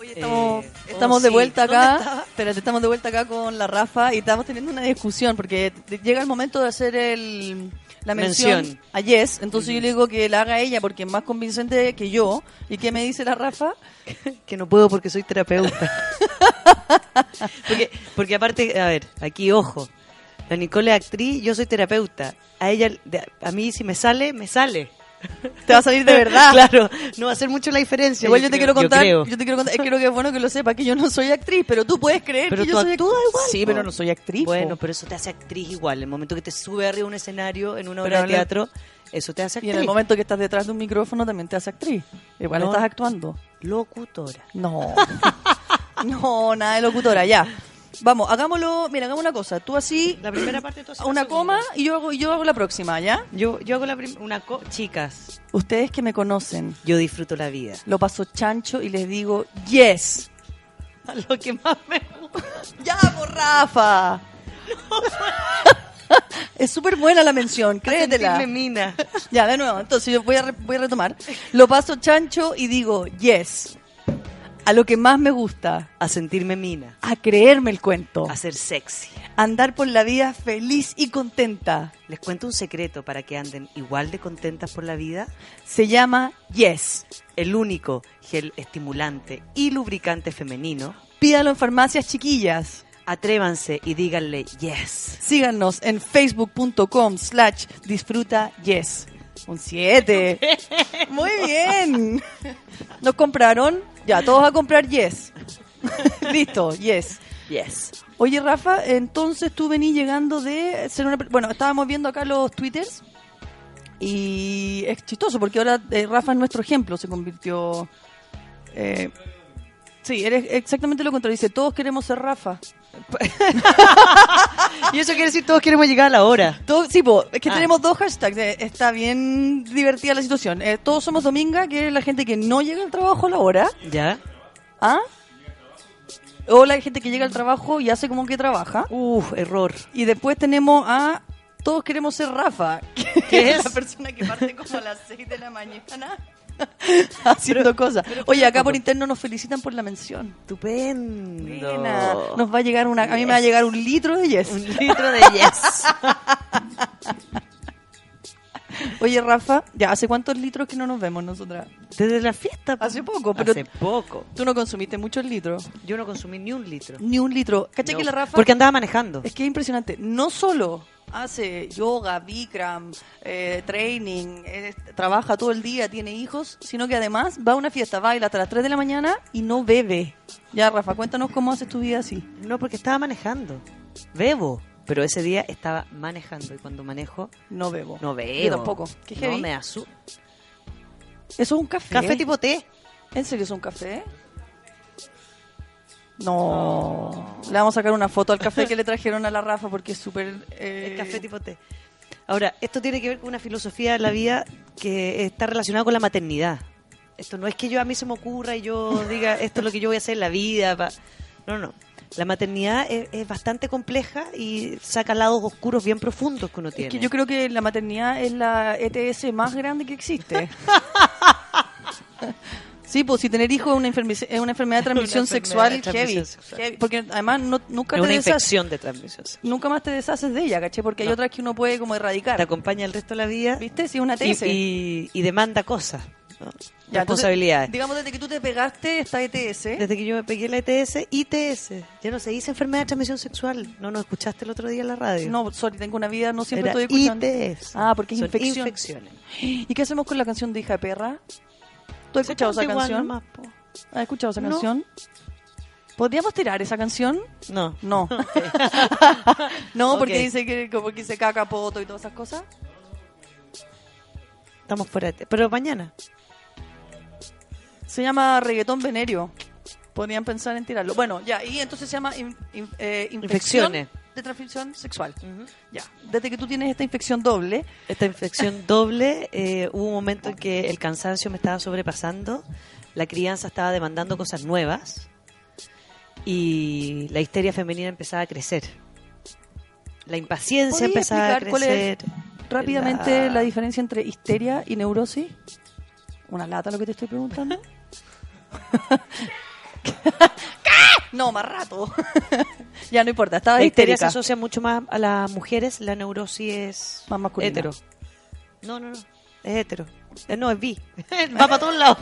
Estamos, Eh, estamos oh, de sí. vuelta ¿Dónde acá. Espérate, estamos de vuelta acá con la Rafa y estamos teniendo una discusión porque llega el momento de hacer el, la mención, Mención. a Yes. Entonces yo le digo que la haga ella porque es más convincente que yo. ¿Y qué me dice la Rafa? [laughs] Que no puedo porque soy terapeuta. [laughs] porque, porque aparte, a ver, aquí ojo. La Nicole es actriz, yo soy terapeuta. A ella, a mí si me sale, me sale. [laughs] Te va a salir de verdad. claro, no va a hacer mucho la diferencia. Igual yo, te quiero contar, creo. yo te quiero contar, es que creo que es bueno que lo sepa, que yo no soy actriz, pero tú puedes creer Pero que tú yo soy actriz. igual. Sí, pero no soy actriz. Bueno, po. pero eso te hace actriz igual. El momento que te sube arriba un escenario en una Pero obra de teatro, eso te hace y actriz. en el momento que estás detrás de un micrófono también te hace actriz. Igual No. estás actuando. Locutora. No. [laughs] no, nada de locutora, ya. Vamos, hagámoslo, mira, hagamos una cosa. Tú así, La primera parte tú una coma y yo hago, yo hago la próxima, ¿ya? Yo, yo hago la prim- una co- chicas, Ustedes que me conocen, yo disfruto la vida. lo paso chancho y les digo, yes. A [laughs] lo que más me ¡Ya, por Rafa! [laughs] es súper buena la mención, créetela. mina. Ya, de nuevo, entonces yo voy a, re- voy a retomar. Lo paso chancho y digo, yes. A lo que más me gusta, a sentirme mina, a creerme el cuento, a ser sexy. a andar por la vida feliz y contenta. Les cuento un secreto para que anden igual de contentas por la vida. Se llama Yes. El único gel estimulante y lubricante femenino. Pídalo en farmacias chiquillas. Atrévanse y díganle yes. Síganos en facebook.com slash disfruta yes. Un 7. [laughs] Muy bien. ¿Nos compraron? Ya, todos a comprar yes. [laughs] Listo, yes. Yes. Oye, Rafa, entonces tú venís llegando de ser una... Bueno, estábamos viendo acá los twitters y es chistoso porque ahora eh, Rafa es nuestro ejemplo, se convirtió... eh, sí, eres exactamente lo contrario. Dice, todos queremos ser Rafa. [laughs] Y eso quiere decir todos queremos llegar a la hora. Todo- sí, po, es que Ah. tenemos dos hashtags. eh, está bien divertida la situación. Eh, todos somos Dominga, que es la gente que no llega al trabajo a la hora. ¿Ya? ¿Ah? O la gente que llega al trabajo y hace como que trabaja. Uf, error. Y después tenemos a Todos queremos ser Rafa, [laughs] que ¿Qué es es? la persona que parte como a las 6 de la mañana [laughs] haciendo cosas. Oye, acá por interno nos felicitan por la mención. Estupendo. Buena. Nos va a llegar una, a mí me va a llegar un litro de yes. Un litro de yes. [laughs] Oye, Rafa, ya, ¿hace cuántos litros que no nos vemos nosotras? Desde la fiesta. Hace poco, pero Hace poco. tú no consumiste muchos litros. Yo no consumí ni un litro. Ni un litro. ¿Cachai No, que la Rafa? Porque andaba manejando. Es que es impresionante. No solo hace yoga, Bikram, eh, training, eh, trabaja todo el día, tiene hijos, sino que además va a una fiesta, baila hasta las 3 de la mañana y no bebe. Ya, Rafa, cuéntanos cómo haces tu vida así. No, porque estaba manejando. Bebo. Pero ese día estaba manejando y cuando manejo No bebo. no veo. Yo tampoco. ¿Qué no me asu ¿Eso es un café? Café tipo té. ¿En serio es un café? No. Le vamos a sacar una foto al café que le trajeron a la Rafa porque es súper... eh, [laughs] Es café tipo té. Ahora, esto tiene que ver con una filosofía de la vida que está relacionada con la maternidad. Esto no es que yo a mí se me ocurra y yo diga esto es lo que yo voy a hacer en la vida. pa- No, no. La maternidad es, es bastante compleja y saca lados oscuros bien profundos que uno tiene. Es que yo creo que la maternidad es la ETS más grande que existe. [laughs] sí, pues si tener hijos es una, es una enfermedad de [laughs] transmisión sexual, de transmisión heavy, sexual. Porque además no, nunca es te una deshaces- infección de transmisión sexual. Nunca más te deshaces de ella, ¿caché? Porque hay otras que uno puede como erradicar. Te acompaña el resto de la vida ¿Viste? Es una y, TS. y- y demanda cosas. ¿No? Ya, entonces, Responsabilidades. digamos, desde que tú te pegaste esta ETS. Desde que yo me pegué la ETS, ITS. Ya no se dice enfermedad de transmisión sexual. No nos escuchaste el otro día en la radio. No, sorry, tengo una vida, no siempre Era estoy escuchando. ITS. Ah, porque es Son infección. infecciones. ¿Y qué hacemos con la canción de Hija de Perra? ¿Tú has escuchado esa canción? ¿Has escuchado esa No. canción? ¿Podríamos tirar esa canción? No. No. [laughs] [laughs] no, porque dice que como que se caca poto y todas esas cosas. Estamos fuera de... Pero mañana. Se llama reggaetón venerio. Podrían pensar en tirarlo. Bueno, ya, y entonces se llama in- in- eh, infección Infecciones. de transmisión sexual. Ya, desde que tú tienes esta infección doble, Esta infección [laughs] doble, eh, hubo un momento en que el cansancio me estaba sobrepasando, la crianza estaba demandando cosas nuevas y la histeria femenina empezaba a crecer. La impaciencia ¿Podrías empezaba a explicar cuál es crecer. rápidamente La- la... diferencia entre histeria y neurosis. ¿Una lata lo que te estoy preguntando? [laughs] [laughs] no, más rato. [laughs] ya no importa, estaba La histeria se histérica. asocia mucho más a las mujeres, la neurosis es Más masculina. hetero. No, no, no, es hetero. Eh, no, es bi. [laughs] Va para todos lados.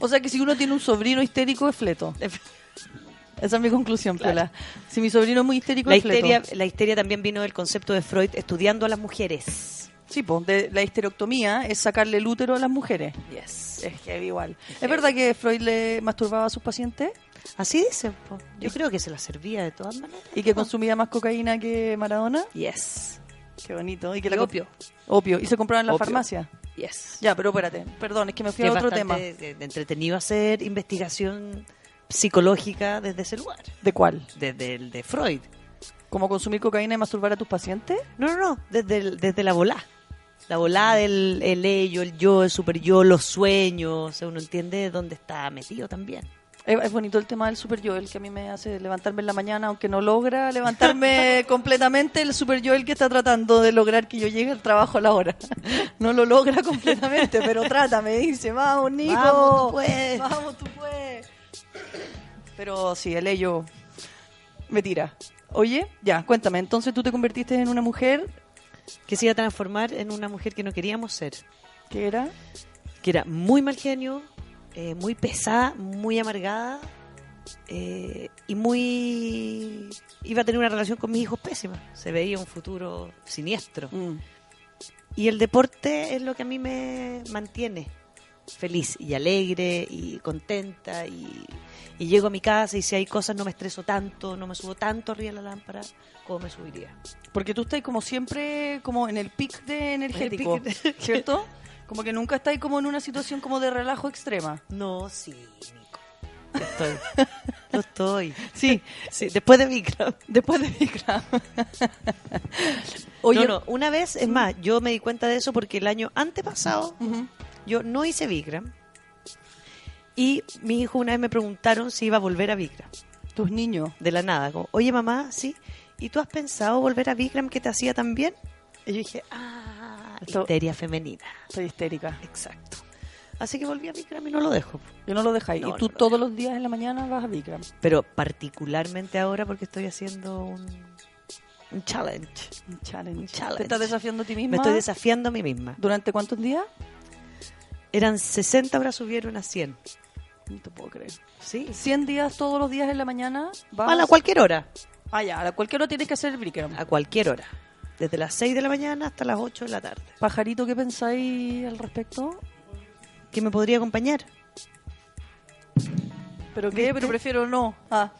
O sea que si uno tiene un sobrino histérico es fleto. Esa es mi conclusión, Piola. Si mi sobrino es muy histérico, La es fleto. histeria, la histeria también vino del concepto de Freud estudiando a las mujeres. Sí, pues, de la histerectomía es sacarle el útero a las mujeres. Yes. Es heavy igual. ¿Es verdad que Freud le masturbaba a sus pacientes? Así dicen, po. Yo creo que se la servía de todas maneras. ¿Y que consumía más cocaína que Maradona? Yes. Qué bonito. ¿Y que Y la opio. Opio. ¿Y se compraban en la Opio. farmacia? Yes. Ya, pero espérate. Perdón, es que me fui Que a otro tema. entretenido hacer investigación psicológica desde ese lugar. ¿De cuál? Desde el de Freud. ¿Cómo consumir cocaína y masturbar a tus pacientes? No, no, no, desde, el- desde la volá. La volá del el ello, el yo, el super yo, los sueños. O sea, uno entiende dónde está metido también. Es, es bonito el tema del super yo, el que a mí me hace levantarme en la mañana, aunque no logra levantarme [laughs] completamente, el super yo el que está tratando de lograr que yo llegue al trabajo a la hora. [laughs] No lo logra completamente, pero trata, me dice, vamos, Nico. Vamos, tú puedes. Vamos, tú puedes. Pero sí, el ello me tira. Oye, ya, cuéntame, entonces tú te convertiste en una mujer Que se iba a transformar en una mujer que no queríamos ser. que era... Que era muy mal genio, eh, muy pesada, muy amargada eh, y muy... Iba a tener una relación con mis hijos pésima. Se veía un futuro siniestro. Mm. Y el deporte es lo que a mí me mantiene feliz y alegre y contenta y, y llego a mi casa y si hay cosas no me estreso tanto, no me subo tanto arriba de la lámpara como me subiría. Porque tú estás como siempre como en el pic de energético, pic de- [laughs] ¿cierto? Como que nunca estáis como en una situación como de relajo extrema. No, sí, Nico. Yo estoy. [laughs] Yo estoy. Sí, Sí, después de Vikram. después de Vikram. [laughs] Oye, no, no, una vez, es más, yo me di cuenta de eso porque el año antepasado Ujú. yo no hice Vikram y mis hijos una vez me preguntaron si iba a volver a Vikram. Tus niños. De la nada, como, oye mamá, sí, ¿y tú has pensado volver a Vikram que te hacía tan bien? Y yo dije, ah, Esto- histeria femenina. Estoy histérica. Exacto. Así que volví a Vikram y no lo dejo. Yo no lo dejáis. No, y tú no lo todos los días en la mañana vas a Vikram. Pero particularmente ahora porque estoy haciendo un, un challenge. Un challenge. Un challenge. ¿Te estás desafiando a ti misma? Me estoy desafiando a mí misma. ¿Durante cuántos días? Eran 60, ahora subieron a 100. No te puedo creer. Sí. 100 días todos los días en la mañana vas... A la cualquier hora. Ah, ya, a cualquier hora tienes que hacer Vikram. A cualquier hora. Desde las 6 de la mañana hasta las 8 de la tarde. Pajarito, ¿qué pensáis al respecto? ¿Que me podría acompañar? ¿Pero qué? Pero prefiero no. Ah,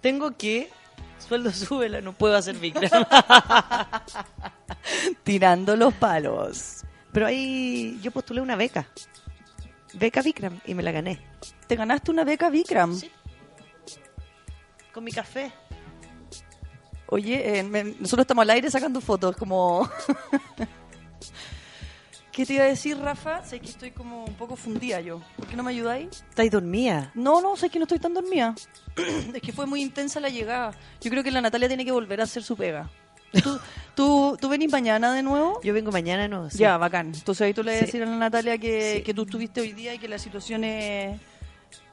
Tengo que... Sueldo súbela, no puedo hacer Vikram. [laughs] [laughs] tirando los palos. Pero ahí yo postulé una beca. Beca Vikram y me la gané. ¿Te ganaste una beca Vikram? Sí. Con mi café. Oye, eh, me- nosotros estamos al aire sacando fotos, como... [laughs] ¿Qué te iba a decir, Rafa? Sé que estoy como un poco fundida yo. ¿Por qué no me ayudáis? ¿Estáis dormida? No, no, sé que no estoy tan dormida. [clears throat] es que fue muy intensa la llegada. Yo creo que la Natalia tiene que volver a hacer su pega. ¿Tú, tú, tú venís mañana de nuevo? Yo vengo mañana, no. sí. Ya, bacán. Entonces ahí tú le Sí. decir a la Natalia que, Sí. que tú estuviste hoy día y que la situación es-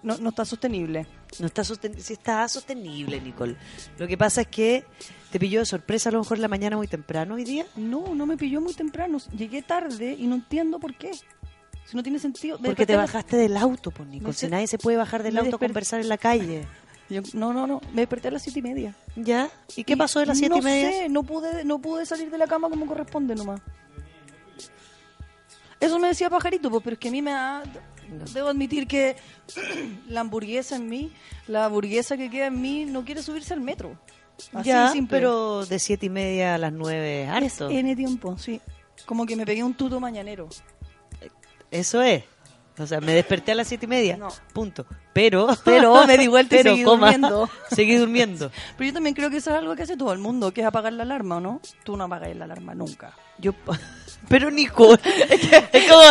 no, no está sostenible. No está sosten- sí está sostenible, Nicole. Lo que pasa es que te pilló de sorpresa a lo mejor en la mañana muy temprano hoy día. No, no me pilló muy temprano. Llegué tarde y no entiendo por qué. Si no tiene sentido. Porque te bajaste del auto, pues, Nicole. Si nadie se puede bajar del me auto a conversar en la calle. Yo- no, no, no. Me desperté a las siete y media. ¿Ya? ¿Y qué pasó de las siete no y media? sé, no pude, no pude salir de la cama como corresponde nomás. Eso me decía Pajarito, pues, pero es que a mí me da... Debo admitir que [clears throat] la hamburguesa en mí, la hamburguesa que queda en mí, no quiere subirse al metro. Así ya, simple. pero de siete y media a las nueve es Es harto. N tiempo, sí. Como que me pegué un tuto mañanero. Eso es. O sea, me desperté a las siete y media. No. Punto. Pero... Pero me di vuelta y [laughs] pero, seguí coma, durmiendo. [laughs] Seguí durmiendo. Pero yo también creo que eso es algo que hace todo el mundo, que es apagar la alarma, ¿o no? Tú no apagas la alarma nunca. Yo... [laughs] Pero Nicole, [laughs] es como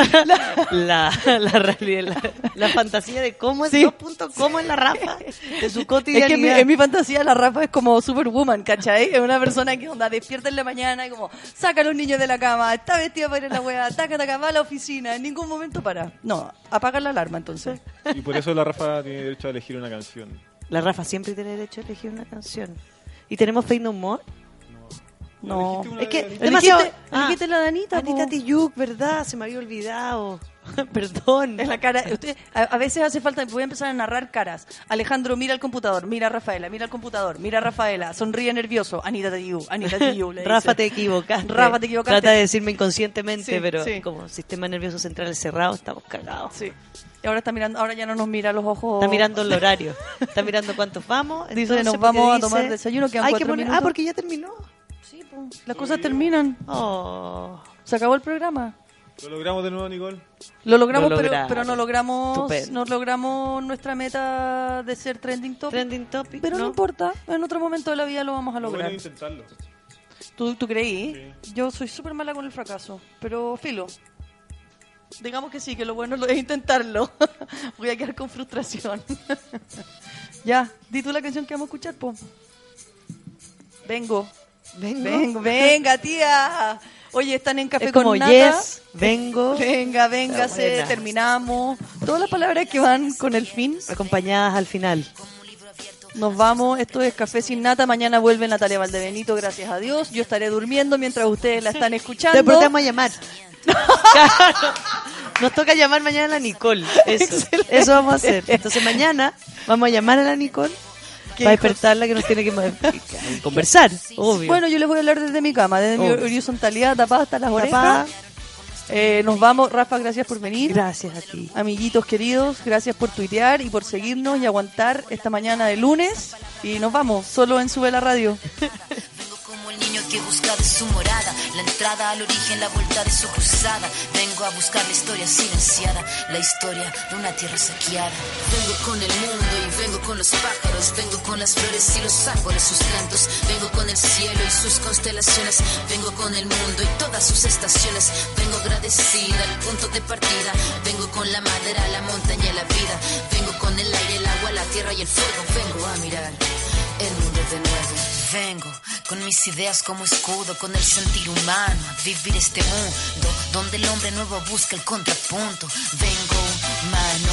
la, la, realidad, la, la fantasía de cómo es Sí. dos puntos, cómo es la Rafa de su Es cotidianidad. que en mi, en mi fantasía la Rafa es como Superwoman, ¿cachai? Es una persona que onda despierta en la mañana y como saca a los niños de la cama, está vestida para ir a la weá, taca, taca, va a la oficina, en ningún momento para. No, apaga la alarma entonces. Y por eso la Rafa tiene derecho a elegir una canción. La Rafa siempre tiene derecho a elegir una canción. ¿Y tenemos Fake No More? No. Es que de- demasiado... Elegiste- elegiste la de Anita, Anita po. Tijoux, ¿verdad? Se me había olvidado. [laughs] Perdón. En la cara. Usted, a, a veces hace falta. Voy a empezar a narrar caras. Alejandro, mira al computador. Mira a Rafaela. Mira al computador. Mira a Rafaela. Sonríe nervioso. Anita te you. Anita [laughs] le Rafa, dice. te equivocaste. Rafa, te equivocaste. Trata de decirme inconscientemente, Sí, pero sí. como sistema nervioso central cerrado, estamos cagados. Sí. Y ahora está mirando, ahora ya no nos mira a los ojos. Está mirando el horario. [laughs] Está mirando cuántos vamos. Dice, entonces, nos porque vamos a dice, tomar desayuno, quedan hay que poner- minutos. Ah, porque ya terminó. Las cosas terminan. Oh. Se acabó el programa. Lo logramos de nuevo, Nicole. Lo logramos, Lo pero, no logramos, Estupendo. no logramos nuestra meta de ser trending topic. Trending topic. Pero no. importa, en otro momento de la vida lo vamos a Lo lograr. bueno intentarlo. ¿Tú, tú creí? Yo soy súper mala con el fracaso, pero filo. Digamos que sí, que lo bueno es intentarlo. [laughs] Voy a quedar con frustración. [laughs] ya, di tú la canción que vamos a escuchar, po. Vengo. Vengo. Vengo, venga, tía. Oye, están en Café Es con como Nata. yes, vengo. Venga, véngase, terminamos. Todas las palabras que van con el fin. Acompañadas al final. Nos vamos, esto es Café sin Nata. Mañana vuelve Natalia Valdebenito, gracias a Dios. Yo estaré durmiendo mientras ustedes la están escuchando. Te vamos a llamar. [laughs] Nos toca llamar mañana a la Nicole. Eso, eso vamos a hacer. Entonces mañana vamos a llamar a la Nicole ¿Qué para hijo? despertarla que nos tiene que [laughs] conversar, obvio. Bueno, yo les voy a hablar desde mi cama, desde mi horizontalidad tapada hasta las Tapada. orejas. Eh, nos vamos, Rafa, gracias por venir. Gracias a ti. Amiguitos queridos, gracias por tuitear y por seguirnos y aguantar esta mañana de lunes. Y nos vamos, solo en Sube la Radio. [laughs] Niño que busca de su morada, la entrada al origen, la vuelta de su cruzada. Vengo a buscar la historia silenciada, la historia de una tierra saqueada. Vengo con el mundo y vengo con los pájaros, vengo con las flores y los árboles, sus cantos. Vengo con el cielo y sus constelaciones, vengo con el mundo y todas sus estaciones. Vengo agradecida al punto de partida, vengo con la madera, la montaña y la vida. Vengo con el aire, el agua, la tierra y el fuego. Vengo a mirar el mundo de nuevo. Vengo con mis ideas como escudo, con el sentir humano, a vivir este mundo donde el hombre nuevo busca el contrapunto. Vengo humano,